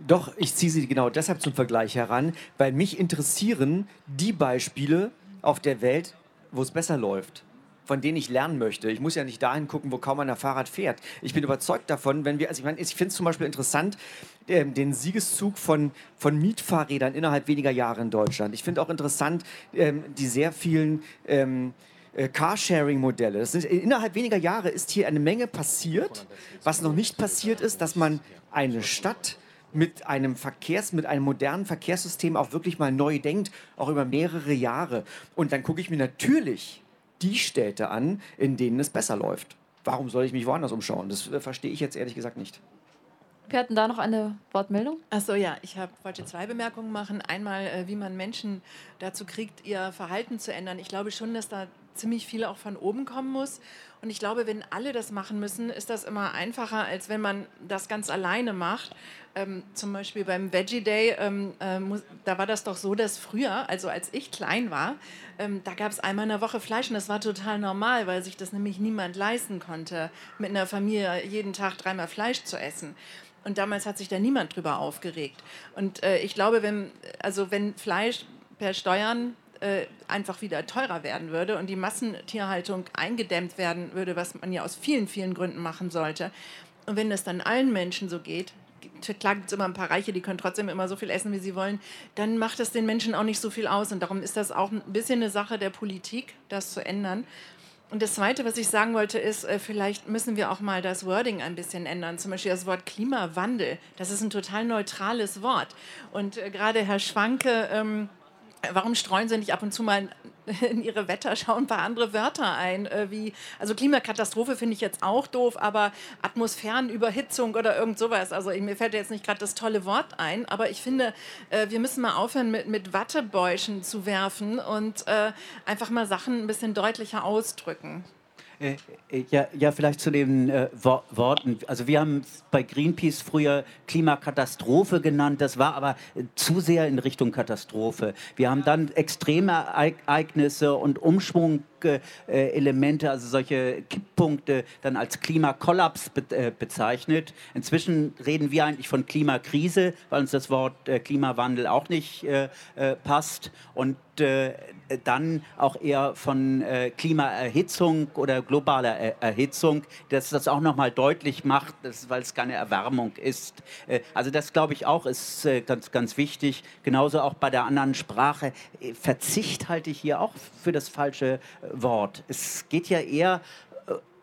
Speaker 4: Doch, ich ziehe sie genau deshalb zum Vergleich heran, weil mich interessieren die Beispiele auf der Welt, wo es besser läuft von denen ich lernen möchte. Ich muss ja nicht dahin gucken, wo kaum einer Fahrrad fährt. Ich bin überzeugt davon, wenn wir, also ich, mein, ich finde es zum Beispiel interessant, äh, den Siegeszug von, von Mietfahrrädern innerhalb weniger Jahre in Deutschland. Ich finde auch interessant ähm, die sehr vielen ähm, äh, Carsharing-Modelle. Innerhalb weniger Jahre ist hier eine Menge passiert. Was noch nicht passiert ist, dass man eine Stadt mit einem Verkehrs, mit einem modernen Verkehrssystem auch wirklich mal neu denkt, auch über mehrere Jahre. Und dann gucke ich mir natürlich die Städte an, in denen es besser läuft. Warum soll ich mich woanders umschauen? Das äh, verstehe ich jetzt ehrlich gesagt nicht.
Speaker 3: Wir hatten da noch eine Wortmeldung.
Speaker 10: Achso, ja, ich hab, wollte zwei Bemerkungen machen. Einmal, äh, wie man Menschen dazu kriegt, ihr Verhalten zu ändern. Ich glaube schon, dass da ziemlich viel auch von oben kommen muss. Und ich glaube, wenn alle das machen müssen, ist das immer einfacher, als wenn man das ganz alleine macht. Ähm, zum Beispiel beim Veggie Day, ähm, äh, muss, da war das doch so, dass früher, also als ich klein war, ähm, da gab es einmal in der Woche Fleisch und das war total normal, weil sich das nämlich niemand leisten konnte, mit einer Familie jeden Tag dreimal Fleisch zu essen. Und damals hat sich da niemand drüber aufgeregt. Und äh, ich glaube, wenn, also wenn Fleisch per Steuern äh, einfach wieder teurer werden würde und die Massentierhaltung eingedämmt werden würde, was man ja aus vielen, vielen Gründen machen sollte. Und wenn das dann allen Menschen so geht, klar gibt es immer ein paar Reiche, die können trotzdem immer so viel essen, wie sie wollen, dann macht das den Menschen auch nicht so viel aus. Und darum ist das auch ein bisschen eine Sache der Politik, das zu ändern. Und das Zweite, was ich sagen wollte, ist, äh, vielleicht müssen wir auch mal das Wording ein bisschen ändern. Zum Beispiel das Wort Klimawandel. Das ist ein total neutrales Wort. Und äh, gerade Herr Schwanke ähm, Warum streuen Sie nicht ab und zu mal in Ihre Wetterschau ein paar andere Wörter ein? Äh, wie, also Klimakatastrophe finde ich jetzt auch doof, aber Atmosphärenüberhitzung oder irgend sowas. Also mir fällt jetzt nicht gerade das tolle Wort ein, aber ich finde, äh, wir müssen mal aufhören, mit, mit Wattebäuschen zu werfen und äh, einfach mal Sachen ein bisschen deutlicher ausdrücken.
Speaker 7: Äh, äh, ja, ja, vielleicht zu den äh, Worten. Also wir haben bei Greenpeace früher Klimakatastrophe genannt, das war aber äh, zu sehr in Richtung Katastrophe. Wir haben dann extreme Ereignisse und Umschwungelemente, also solche Kipppunkte, dann als Klimakollaps be äh, bezeichnet. Inzwischen reden wir eigentlich von Klimakrise, weil uns das Wort äh, Klimawandel auch nicht passt. Und dann auch eher von äh, Klimaerhitzung oder globaler er Erhitzung, dass das auch nochmal deutlich macht, dass, weil es keine Erwärmung ist. Äh, also das glaube ich auch ist äh, ganz, ganz wichtig. Genauso auch bei der anderen Sprache. Äh, Verzicht halte ich hier auch für das falsche Wort. Es geht ja eher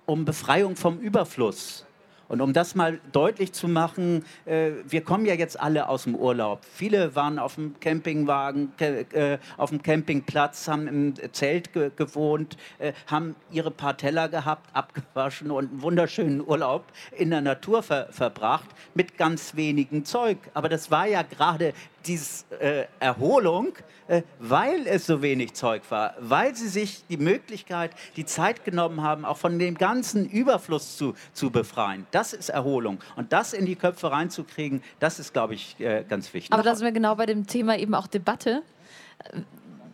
Speaker 7: um Befreiung vom Überfluss. Und um das mal deutlich zu machen, äh, wir kommen ja jetzt alle aus dem Urlaub. Viele waren auf dem Campingwagen, äh, auf dem Campingplatz, haben im Zelt ge gewohnt, äh, haben ihre paar Teller gehabt, abgewaschen und einen wunderschönen Urlaub in der Natur ver verbracht mit ganz wenigen Zeug. Aber das war ja gerade diese äh, Erholung, äh, weil es so wenig Zeug war, weil sie sich die Möglichkeit, die Zeit genommen haben, auch von dem ganzen Überfluss zu, zu befreien. Das ist Erholung. Und das in die Köpfe reinzukriegen, das ist, glaube ich, äh, ganz wichtig.
Speaker 3: Aber da sind wir genau bei dem Thema eben auch Debatte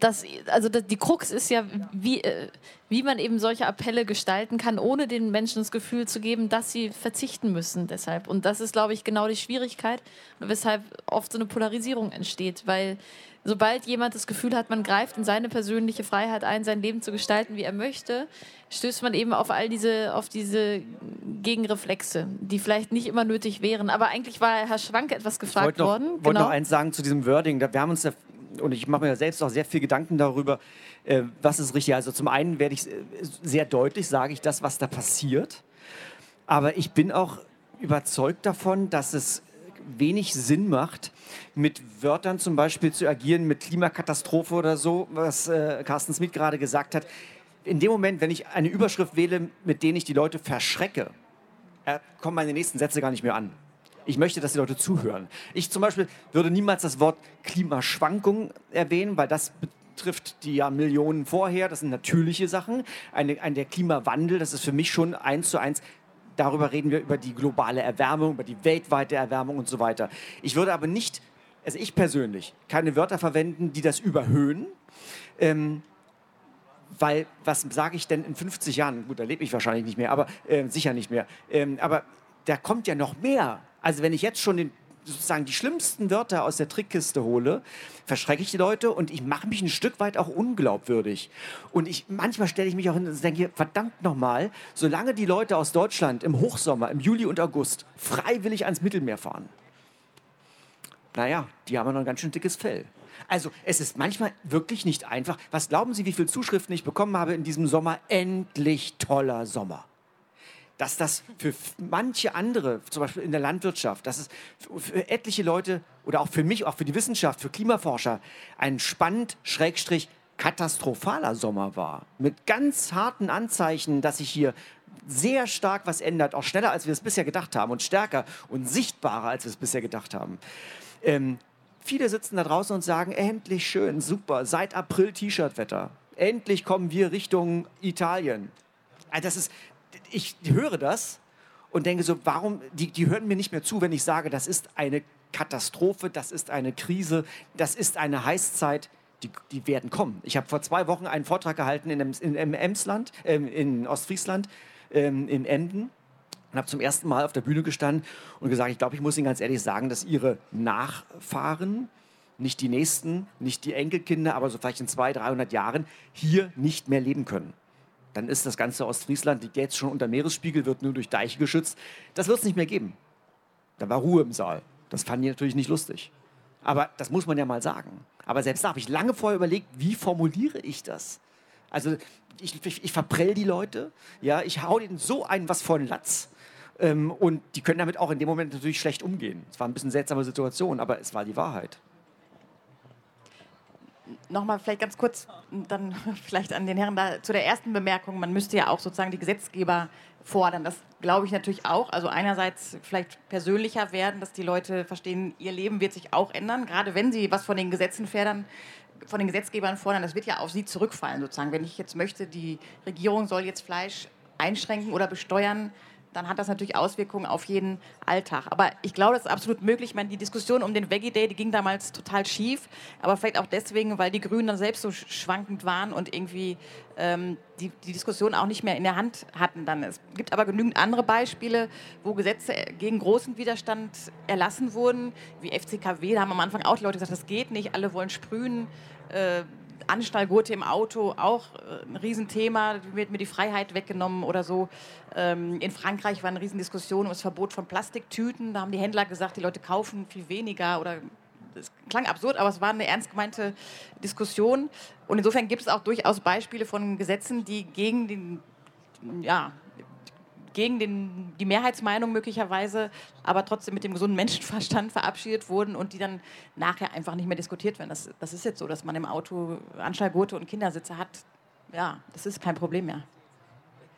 Speaker 3: das, also das, die Krux ist ja, wie, äh, wie man eben solche Appelle gestalten kann, ohne den Menschen das Gefühl zu geben, dass sie verzichten müssen deshalb. Und das ist, glaube ich, genau die Schwierigkeit, weshalb oft so eine Polarisierung entsteht, weil sobald jemand das Gefühl hat, man greift in seine persönliche Freiheit ein, sein Leben zu gestalten, wie er möchte, stößt man eben auf all diese, auf diese Gegenreflexe, die vielleicht nicht immer nötig wären. Aber eigentlich war Herr Schwanke etwas gefragt
Speaker 4: ich
Speaker 3: noch, worden.
Speaker 4: Ich wollte genau. noch eins sagen zu diesem Wording. Wir haben uns und ich mache mir selbst auch sehr viel Gedanken darüber, äh, was ist richtig. Also zum einen werde ich äh, sehr deutlich, sage ich das, was da passiert. Aber ich bin auch überzeugt davon, dass es wenig Sinn macht, mit Wörtern zum Beispiel zu agieren, mit Klimakatastrophe oder so, was äh, Carsten Smith gerade gesagt hat. In dem Moment, wenn ich eine Überschrift wähle, mit denen ich die Leute verschrecke, äh, kommen meine nächsten Sätze gar nicht mehr an. Ich möchte, dass die Leute zuhören. Ich zum Beispiel würde niemals das Wort Klimaschwankung erwähnen, weil das betrifft die ja Millionen vorher. Das sind natürliche Sachen. Eine, ein, der Klimawandel, das ist für mich schon eins zu eins darüber reden wir über die globale Erwärmung, über die weltweite Erwärmung und so weiter. Ich würde aber nicht, also ich persönlich, keine Wörter verwenden, die das überhöhen. Ähm, weil, was sage ich denn in 50 Jahren? Gut, da lebe ich wahrscheinlich nicht mehr, aber äh, sicher nicht mehr. Ähm, aber da kommt ja noch mehr. Also wenn ich jetzt schon den, sozusagen die schlimmsten Wörter aus der Trickkiste hole, verschrecke ich die Leute und ich mache mich ein Stück weit auch unglaubwürdig. Und ich, manchmal stelle ich mich auch hin und denke, verdammt nochmal, solange die Leute aus Deutschland im Hochsommer, im Juli und August freiwillig ans Mittelmeer fahren, naja, die haben noch ein ganz schön dickes Fell. Also es ist manchmal wirklich nicht einfach. Was glauben Sie, wie viele Zuschriften ich bekommen habe in diesem Sommer? Endlich toller Sommer dass das für manche andere, zum Beispiel in der Landwirtschaft, dass es für etliche Leute oder auch für mich, auch für die Wissenschaft, für Klimaforscher ein spannend, schrägstrich, katastrophaler Sommer war. Mit ganz harten Anzeichen, dass sich hier sehr stark was ändert, auch schneller, als wir es bisher gedacht haben und stärker und sichtbarer, als wir es bisher gedacht haben. Ähm, viele sitzen da draußen und sagen, endlich schön, super, seit April T-Shirt-Wetter. Endlich kommen wir Richtung Italien. Also das ist, ich höre das und denke so, warum, die, die hören mir nicht mehr zu, wenn ich sage, das ist eine Katastrophe, das ist eine Krise, das ist eine Heißzeit, die, die werden kommen. Ich habe vor zwei Wochen einen Vortrag gehalten in, in, in Emsland, äh, in Ostfriesland, äh, in Emden und habe zum ersten Mal auf der Bühne gestanden und gesagt, ich glaube, ich muss Ihnen ganz ehrlich sagen, dass Ihre Nachfahren, nicht die Nächsten, nicht die Enkelkinder, aber so vielleicht in 200, 300 Jahren hier nicht mehr leben können dann ist das ganze Ostfriesland, liegt jetzt schon unter Meeresspiegel, wird nur durch Deiche geschützt. Das wird es nicht mehr geben. Da war Ruhe im Saal. Das fanden die natürlich nicht lustig. Aber das muss man ja mal sagen. Aber selbst da habe ich lange vorher überlegt, wie formuliere ich das? Also ich, ich, ich verprell die Leute, ja, ich hau denen so ein was von Latz. Ähm, und die können damit auch in dem Moment natürlich schlecht umgehen. Es war ein bisschen seltsame Situation, aber es war die Wahrheit
Speaker 6: nochmal vielleicht ganz kurz dann [laughs] vielleicht an den Herren da zu der ersten Bemerkung. Man müsste ja auch sozusagen die Gesetzgeber fordern. Das glaube ich natürlich auch. Also einerseits vielleicht persönlicher werden, dass die Leute verstehen, ihr Leben wird sich auch ändern, gerade wenn sie was von den Gesetzen fordern, von den Gesetzgebern fordern, das wird ja auf sie zurückfallen sozusagen. Wenn ich jetzt möchte, die Regierung soll jetzt Fleisch einschränken oder besteuern, dann hat das natürlich Auswirkungen auf jeden Alltag. Aber ich glaube, das ist absolut möglich. Ich meine, die Diskussion um den Veggie Day, die ging damals total schief, aber vielleicht auch deswegen, weil die Grünen dann selbst so schwankend waren und irgendwie ähm, die, die Diskussion auch nicht mehr in der Hand hatten. Dann. Es gibt aber genügend andere Beispiele, wo Gesetze gegen großen Widerstand erlassen wurden, wie FCKW. Da haben am Anfang auch die Leute gesagt, das geht nicht, alle wollen sprühen. Äh, Anstallgurte im Auto auch äh, ein Riesenthema, wird mir die Freiheit weggenommen oder so. Ähm, in Frankreich war eine Riesendiskussion um das Verbot von Plastiktüten. Da haben die Händler gesagt, die Leute kaufen viel weniger oder es klang absurd, aber es war eine ernst gemeinte Diskussion. Und insofern gibt es auch durchaus Beispiele von Gesetzen, die gegen den, ja, gegen den, die Mehrheitsmeinung möglicherweise, aber trotzdem mit dem gesunden Menschenverstand verabschiedet wurden und die dann nachher einfach nicht mehr diskutiert werden. Das, das ist jetzt so, dass man im Auto Anschnallgurte und Kindersitze hat. Ja, das ist kein Problem mehr.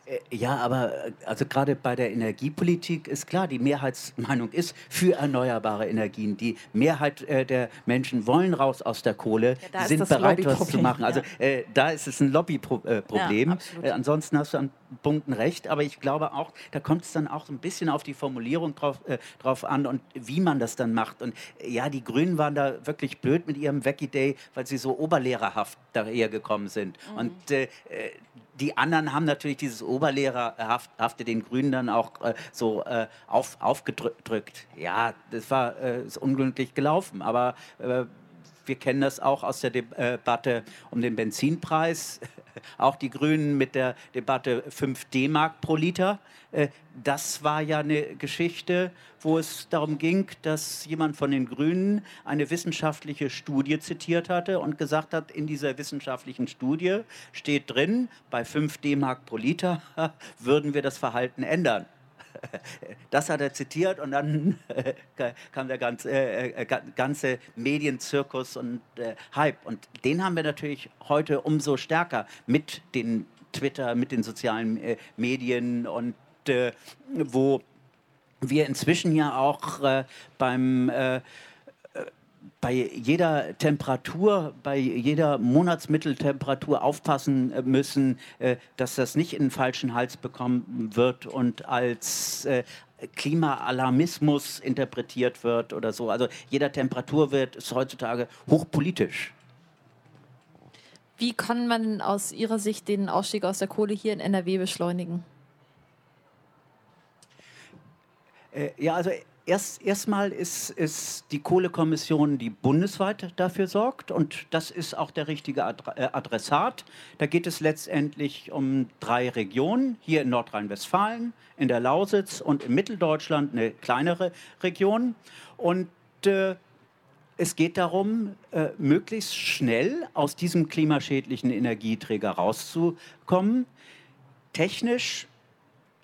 Speaker 7: Äh, ja, aber äh, also gerade bei der Energiepolitik ist klar, die Mehrheitsmeinung ist für erneuerbare Energien. Die Mehrheit äh, der Menschen wollen raus aus der Kohle, ja, sind bereit, was zu machen. Also äh, da ist es ein Lobbyproblem. Ja, äh, ansonsten hast du an Punkten recht, aber ich glaube auch, da kommt es dann auch so ein bisschen auf die Formulierung drauf, äh, drauf an und wie man das dann macht. Und ja, die Grünen waren da wirklich blöd mit ihrem Veggie Day, weil sie so oberlehrerhaft daher gekommen sind. Mhm. Und die anderen haben natürlich dieses Oberlehrerhafte den Grünen dann auch äh, so äh, auf, aufgedrückt. Ja, das war äh, unglücklich gelaufen, aber äh, wir kennen das auch aus der Debatte um den Benzinpreis. [laughs] Auch die Grünen mit der Debatte 5 D-Mark pro Liter. Äh, das war ja eine Geschichte, wo es darum ging, dass jemand von den Grünen eine wissenschaftliche Studie zitiert hatte und gesagt hat, in dieser wissenschaftlichen Studie steht drin, bei 5 D-Mark pro Liter [laughs] würden wir das Verhalten ändern. [laughs] Das hat er zitiert und dann [laughs] kam der ganze, äh, äh ganze Medienzirkus und äh, Hype. Und den haben wir natürlich heute umso stärker mit den Twitter, mit den sozialen äh, Medien und äh, wo wir inzwischen ja auch äh, beim bei jeder Temperatur, bei jeder Monatsmitteltemperatur aufpassen äh, müssen, äh, dass das nicht in den falschen Hals bekommen wird und als äh, Klimaalarmismus interpretiert wird oder so. Also jeder Temperaturwert ist heutzutage hochpolitisch.
Speaker 3: Wie kann man aus Ihrer Sicht den Ausstieg aus der Kohle hier in NRW beschleunigen?
Speaker 7: Ja, also Erst, erstmal ist, ist die Kohlekommission, die bundesweit dafür sorgt und das ist auch der richtige äh, Adressat. Da geht es letztendlich um drei Regionen, hier in Nordrhein-Westfalen, in der Lausitz und in Mitteldeutschland eine kleinere Region. Und äh, es geht darum, äh, möglichst schnell aus diesem klimaschädlichen Energieträger rauszukommen. Technisch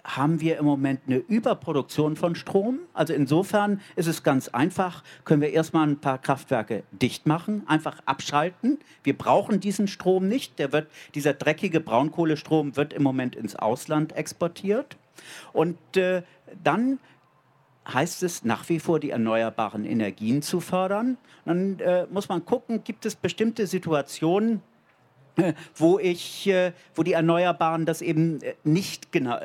Speaker 7: haben wir im Moment eine Überproduktion von Strom. Also insofern ist es ganz einfach, können wir erstmal ein paar Kraftwerke dicht machen, einfach abschalten. Wir brauchen diesen Strom nicht. Der wird, dieser dreckige Braunkohlestrom wird im Moment ins Ausland exportiert. Und äh, dann heißt es nach wie vor, die erneuerbaren Energien zu fördern. Dann äh, muss man gucken, gibt es bestimmte Situationen, [laughs] wo, ich, äh, wo die Erneuerbaren das eben äh, nicht genau,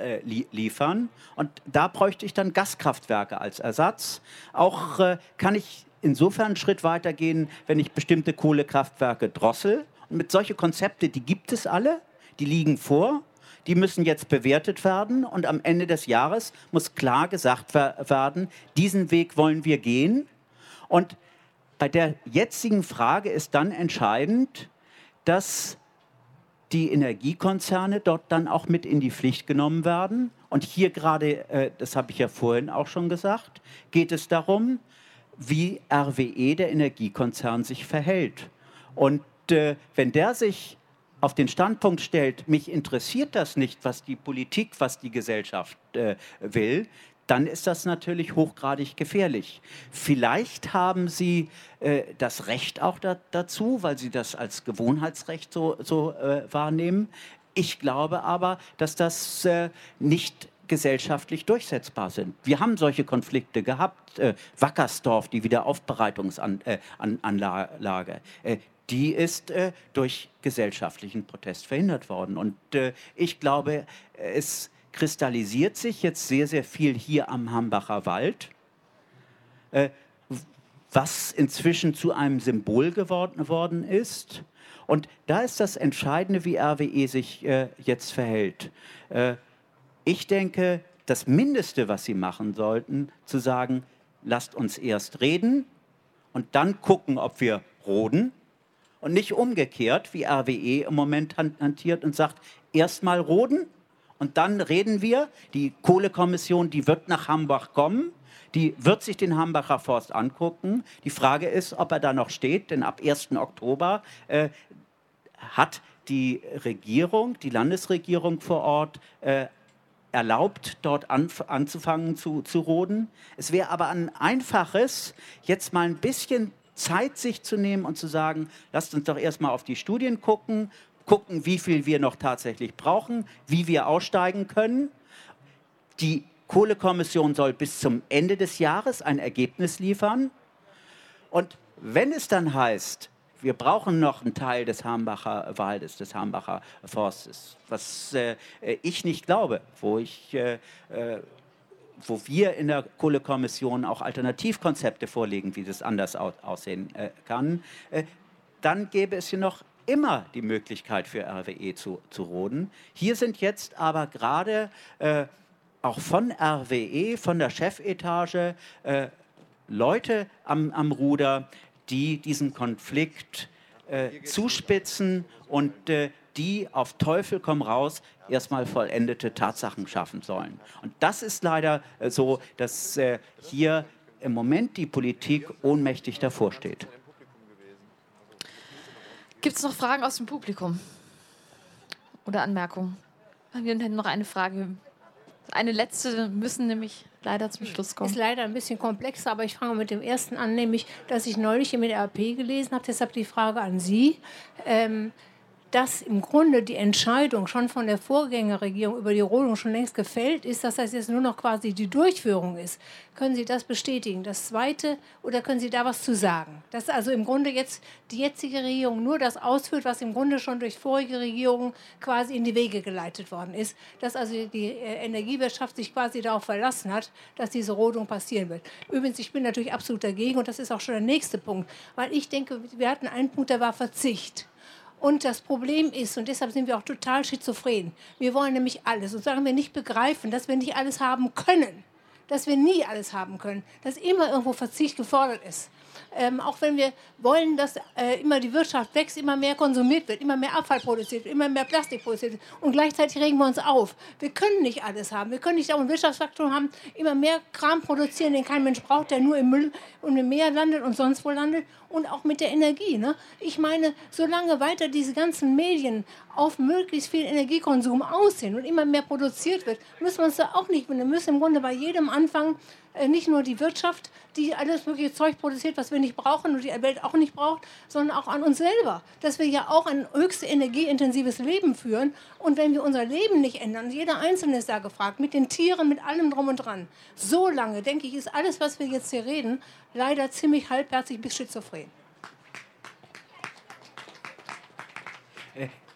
Speaker 7: liefern. Und da bräuchte ich dann Gaskraftwerke als Ersatz. Auch kann ich insofern einen Schritt weiter gehen, wenn ich bestimmte Kohlekraftwerke drossel. Und mit solche Konzepte, die gibt es alle, die liegen vor. Die müssen jetzt bewertet werden und am Ende des Jahres muss klar gesagt werden, diesen Weg wollen wir gehen. Und bei der jetzigen Frage ist dann entscheidend, dass die Energiekonzerne dort dann auch mit in die Pflicht genommen werden. Und hier gerade, äh, das habe ich ja vorhin auch schon gesagt, geht es darum, wie RWE, der Energiekonzern, sich verhält. Und äh, wenn der sich auf den Standpunkt stellt, mich interessiert das nicht, was die Politik, was die Gesellschaft äh, will, dann ist das natürlich hochgradig gefährlich. Vielleicht haben Sie äh, das Recht auch da, dazu, weil Sie das als Gewohnheitsrecht so, so äh, wahrnehmen. Ich glaube aber, dass das äh, nicht gesellschaftlich durchsetzbar sind. Wir haben solche Konflikte gehabt. Äh, Wackersdorf, die Wiederaufbereitungsanlage, äh, äh, die ist äh, durch gesellschaftlichen Protest verhindert worden. Und äh, ich glaube, es kristallisiert sich jetzt sehr, sehr viel hier am Hambacher Wald, äh, was inzwischen zu einem Symbol geworden ist. Und da ist das Entscheidende, wie RWE sich äh, jetzt verhält. Äh, ich denke, das Mindeste, was sie machen sollten, zu sagen, lasst uns erst reden und dann gucken, ob wir roden. Und nicht umgekehrt, wie RWE im Moment hantiert und sagt, erst mal roden und dann reden wir, die Kohlekommission, die wird nach Hambach kommen, die wird sich den Hambacher Forst angucken. Die Frage ist, ob er da noch steht, denn ab 1. Oktober äh, hat die Regierung, die Landesregierung vor Ort, äh, erlaubt, dort an, anzufangen zu, zu roden. Es wäre aber ein einfaches, jetzt mal ein bisschen Zeit sich zu nehmen und zu sagen, lasst uns doch erstmal auf die Studien gucken, gucken, wie viel wir noch tatsächlich brauchen, wie wir aussteigen können. Die Kohlekommission soll bis zum Ende des Jahres ein Ergebnis liefern. Und wenn es dann heißt, wir brauchen noch einen Teil des Hambacher Waldes, des Hambacher Forstes, was äh, ich nicht glaube, wo ich äh, äh wo wir in der Kohlekommission auch Alternativkonzepte vorlegen, wie das anders aussehen äh, kann, äh, dann gäbe es hier noch immer die Möglichkeit für RWE zu, zu roden. Hier sind jetzt aber gerade äh, auch von RWE, von der Chefetage, äh, Leute am, am Ruder, die diesen Konflikt äh, zuspitzen und äh, die auf Teufel komm raus erstmal vollendete Tatsachen schaffen sollen. Und das ist leider äh, so, dass äh, hier im Moment die Politik ohnmächtig davor steht.
Speaker 3: Gibt es noch Fragen aus dem Publikum? Oder Anmerkungen? Wir haben noch eine Frage. Eine letzte müssen nämlich leider zum Schluss kommen.
Speaker 11: Ist leider ein bisschen komplexer, aber ich fange mit dem ersten an, nämlich, dass ich neulich im RP gelesen habe, deshalb die Frage an Sie. Ähm, dass im Grunde die Entscheidung schon von der Vorgängerregierung über die Rodung schon längst gefällt ist, dass das jetzt nur noch quasi die Durchführung ist. Können Sie das bestätigen? Das Zweite, oder können Sie da was zu sagen? Dass also im Grunde jetzt die jetzige Regierung nur das ausführt, was im Grunde schon durch vorige Regierungen quasi in die Wege geleitet worden ist. Dass also die äh, Energiewirtschaft sich quasi darauf verlassen hat, dass diese Rodung passieren wird. Übrigens, ich bin natürlich absolut dagegen und das ist auch schon der nächste Punkt, weil ich denke, wir hatten einen Punkt, der war Verzicht. Und das Problem ist, und deshalb sind wir auch total schizophren, wir wollen nämlich alles. Und sagen wir nicht begreifen, dass wir nicht alles haben können dass wir nie alles haben können, dass immer irgendwo Verzicht gefordert ist. Ähm, auch wenn wir wollen, dass äh, immer die Wirtschaft wächst, immer mehr konsumiert wird, immer mehr Abfall produziert immer mehr Plastik produziert wird und gleichzeitig regen wir uns auf. Wir können nicht alles haben. Wir können nicht auch ein Wirtschaftsfaktor haben, immer mehr Kram produzieren, den kein Mensch braucht, der nur im Müll und im Meer landet und sonst wo landet und auch mit der Energie. Ne? Ich meine, solange weiter diese ganzen Medien auf möglichst viel Energiekonsum aussehen und immer mehr produziert wird, müssen wir uns da auch nicht, wir müssen im Grunde bei jedem anfangen, nicht nur die Wirtschaft, die alles mögliche Zeug produziert, was wir nicht brauchen und die Welt auch nicht braucht, sondern auch an uns selber. Dass wir ja auch ein höchst energieintensives Leben führen. Und wenn wir unser Leben nicht ändern, jeder Einzelne ist da gefragt, mit den Tieren, mit allem drum und dran. So lange, denke ich, ist alles, was wir jetzt hier reden, leider ziemlich halbherzig bis schizophren.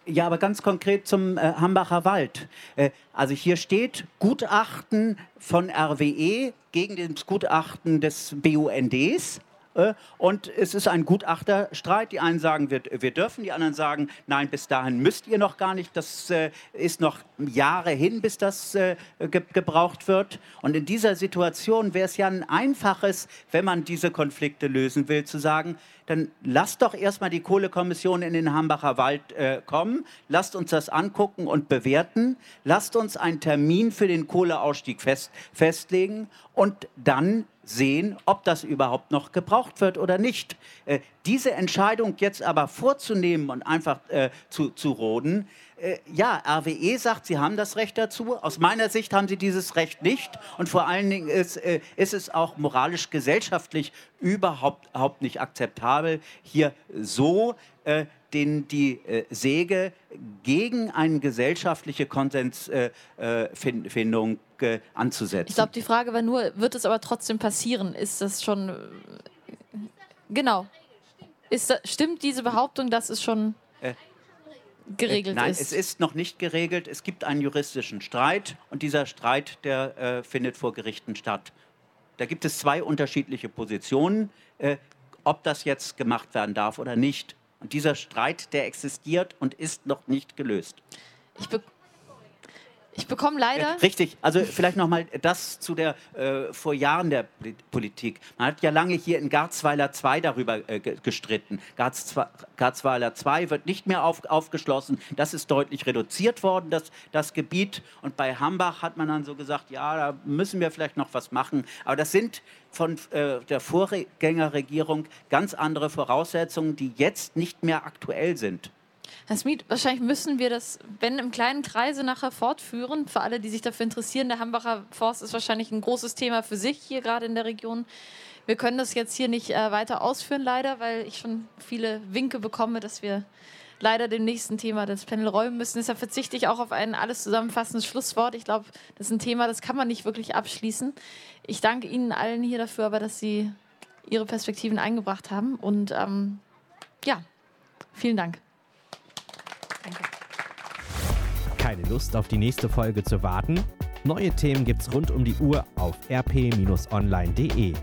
Speaker 7: Ja, aber ganz konkret zum äh, Hambacher Wald. Äh, also hier steht Gutachten von RWE gegen das Gutachten des BUNDs. Äh, und es ist ein Gutachterstreit. Die einen sagen, wir, wir dürfen, die anderen sagen, nein, bis dahin müsst ihr noch gar nicht. Das äh, ist noch Jahre hin, bis das äh, ge gebraucht wird. Und in dieser Situation wäre es ja ein einfaches, wenn man diese Konflikte lösen will, zu sagen, dann lasst doch erstmal die Kohlekommission in den Hambacher Wald äh, kommen, lasst uns das angucken und bewerten, lasst uns einen Termin für den Kohleausstieg fest, festlegen und dann sehen, ob das überhaupt noch gebraucht wird oder nicht. Äh, diese Entscheidung jetzt aber vorzunehmen und einfach äh, zu, zu roden, äh, ja, RWE sagt, sie haben das Recht dazu. Aus meiner Sicht haben sie dieses Recht nicht. Und vor allen Dingen ist, äh, ist es auch moralisch, gesellschaftlich überhaupt, überhaupt nicht akzeptabel, hier so äh, den, die äh, Säge gegen eine gesellschaftliche Konsensfindung äh, äh, anzusetzen.
Speaker 3: Ich glaube, die Frage war nur, wird es aber trotzdem passieren? Ist das schon. Genau. Ist das, stimmt diese Behauptung, dass es schon geregelt
Speaker 7: Nein,
Speaker 3: ist.
Speaker 7: es ist noch nicht geregelt. Es gibt einen juristischen Streit und dieser Streit, der äh, findet vor Gerichten statt. Da gibt es zwei unterschiedliche Positionen, äh, ob das jetzt gemacht werden darf oder nicht. Und dieser Streit, der existiert und ist noch nicht gelöst.
Speaker 3: Ich, ich bekomme leider.
Speaker 7: Richtig, also vielleicht nochmal das zu der äh, vor Jahren der Politik. Man hat ja lange hier in Garzweiler 2 darüber äh, gestritten. Garz, Garzweiler 2 wird nicht mehr auf, aufgeschlossen. Das ist deutlich reduziert worden, das, das Gebiet. Und bei Hambach hat man dann so gesagt, ja, da müssen wir vielleicht noch was machen. Aber das sind von äh, der Vorgängerregierung ganz andere Voraussetzungen, die jetzt nicht mehr aktuell sind.
Speaker 3: Herr Smith, wahrscheinlich müssen wir das, wenn im kleinen Kreise nachher fortführen. Für alle, die sich dafür interessieren, der Hambacher Forst ist wahrscheinlich ein großes Thema für sich hier gerade in der Region. Wir können das jetzt hier nicht äh, weiter ausführen, leider, weil ich schon viele Winke bekomme, dass wir leider dem nächsten Thema das Panel räumen müssen. Deshalb verzichte ich auch auf ein alles zusammenfassendes Schlusswort. Ich glaube, das ist ein Thema, das kann man nicht wirklich abschließen. Ich danke Ihnen allen hier dafür, aber dass Sie Ihre Perspektiven eingebracht haben. Und ähm, ja, vielen Dank.
Speaker 1: Danke. Keine Lust auf die nächste Folge zu warten? Neue Themen gibt's rund um die Uhr auf rp-online.de.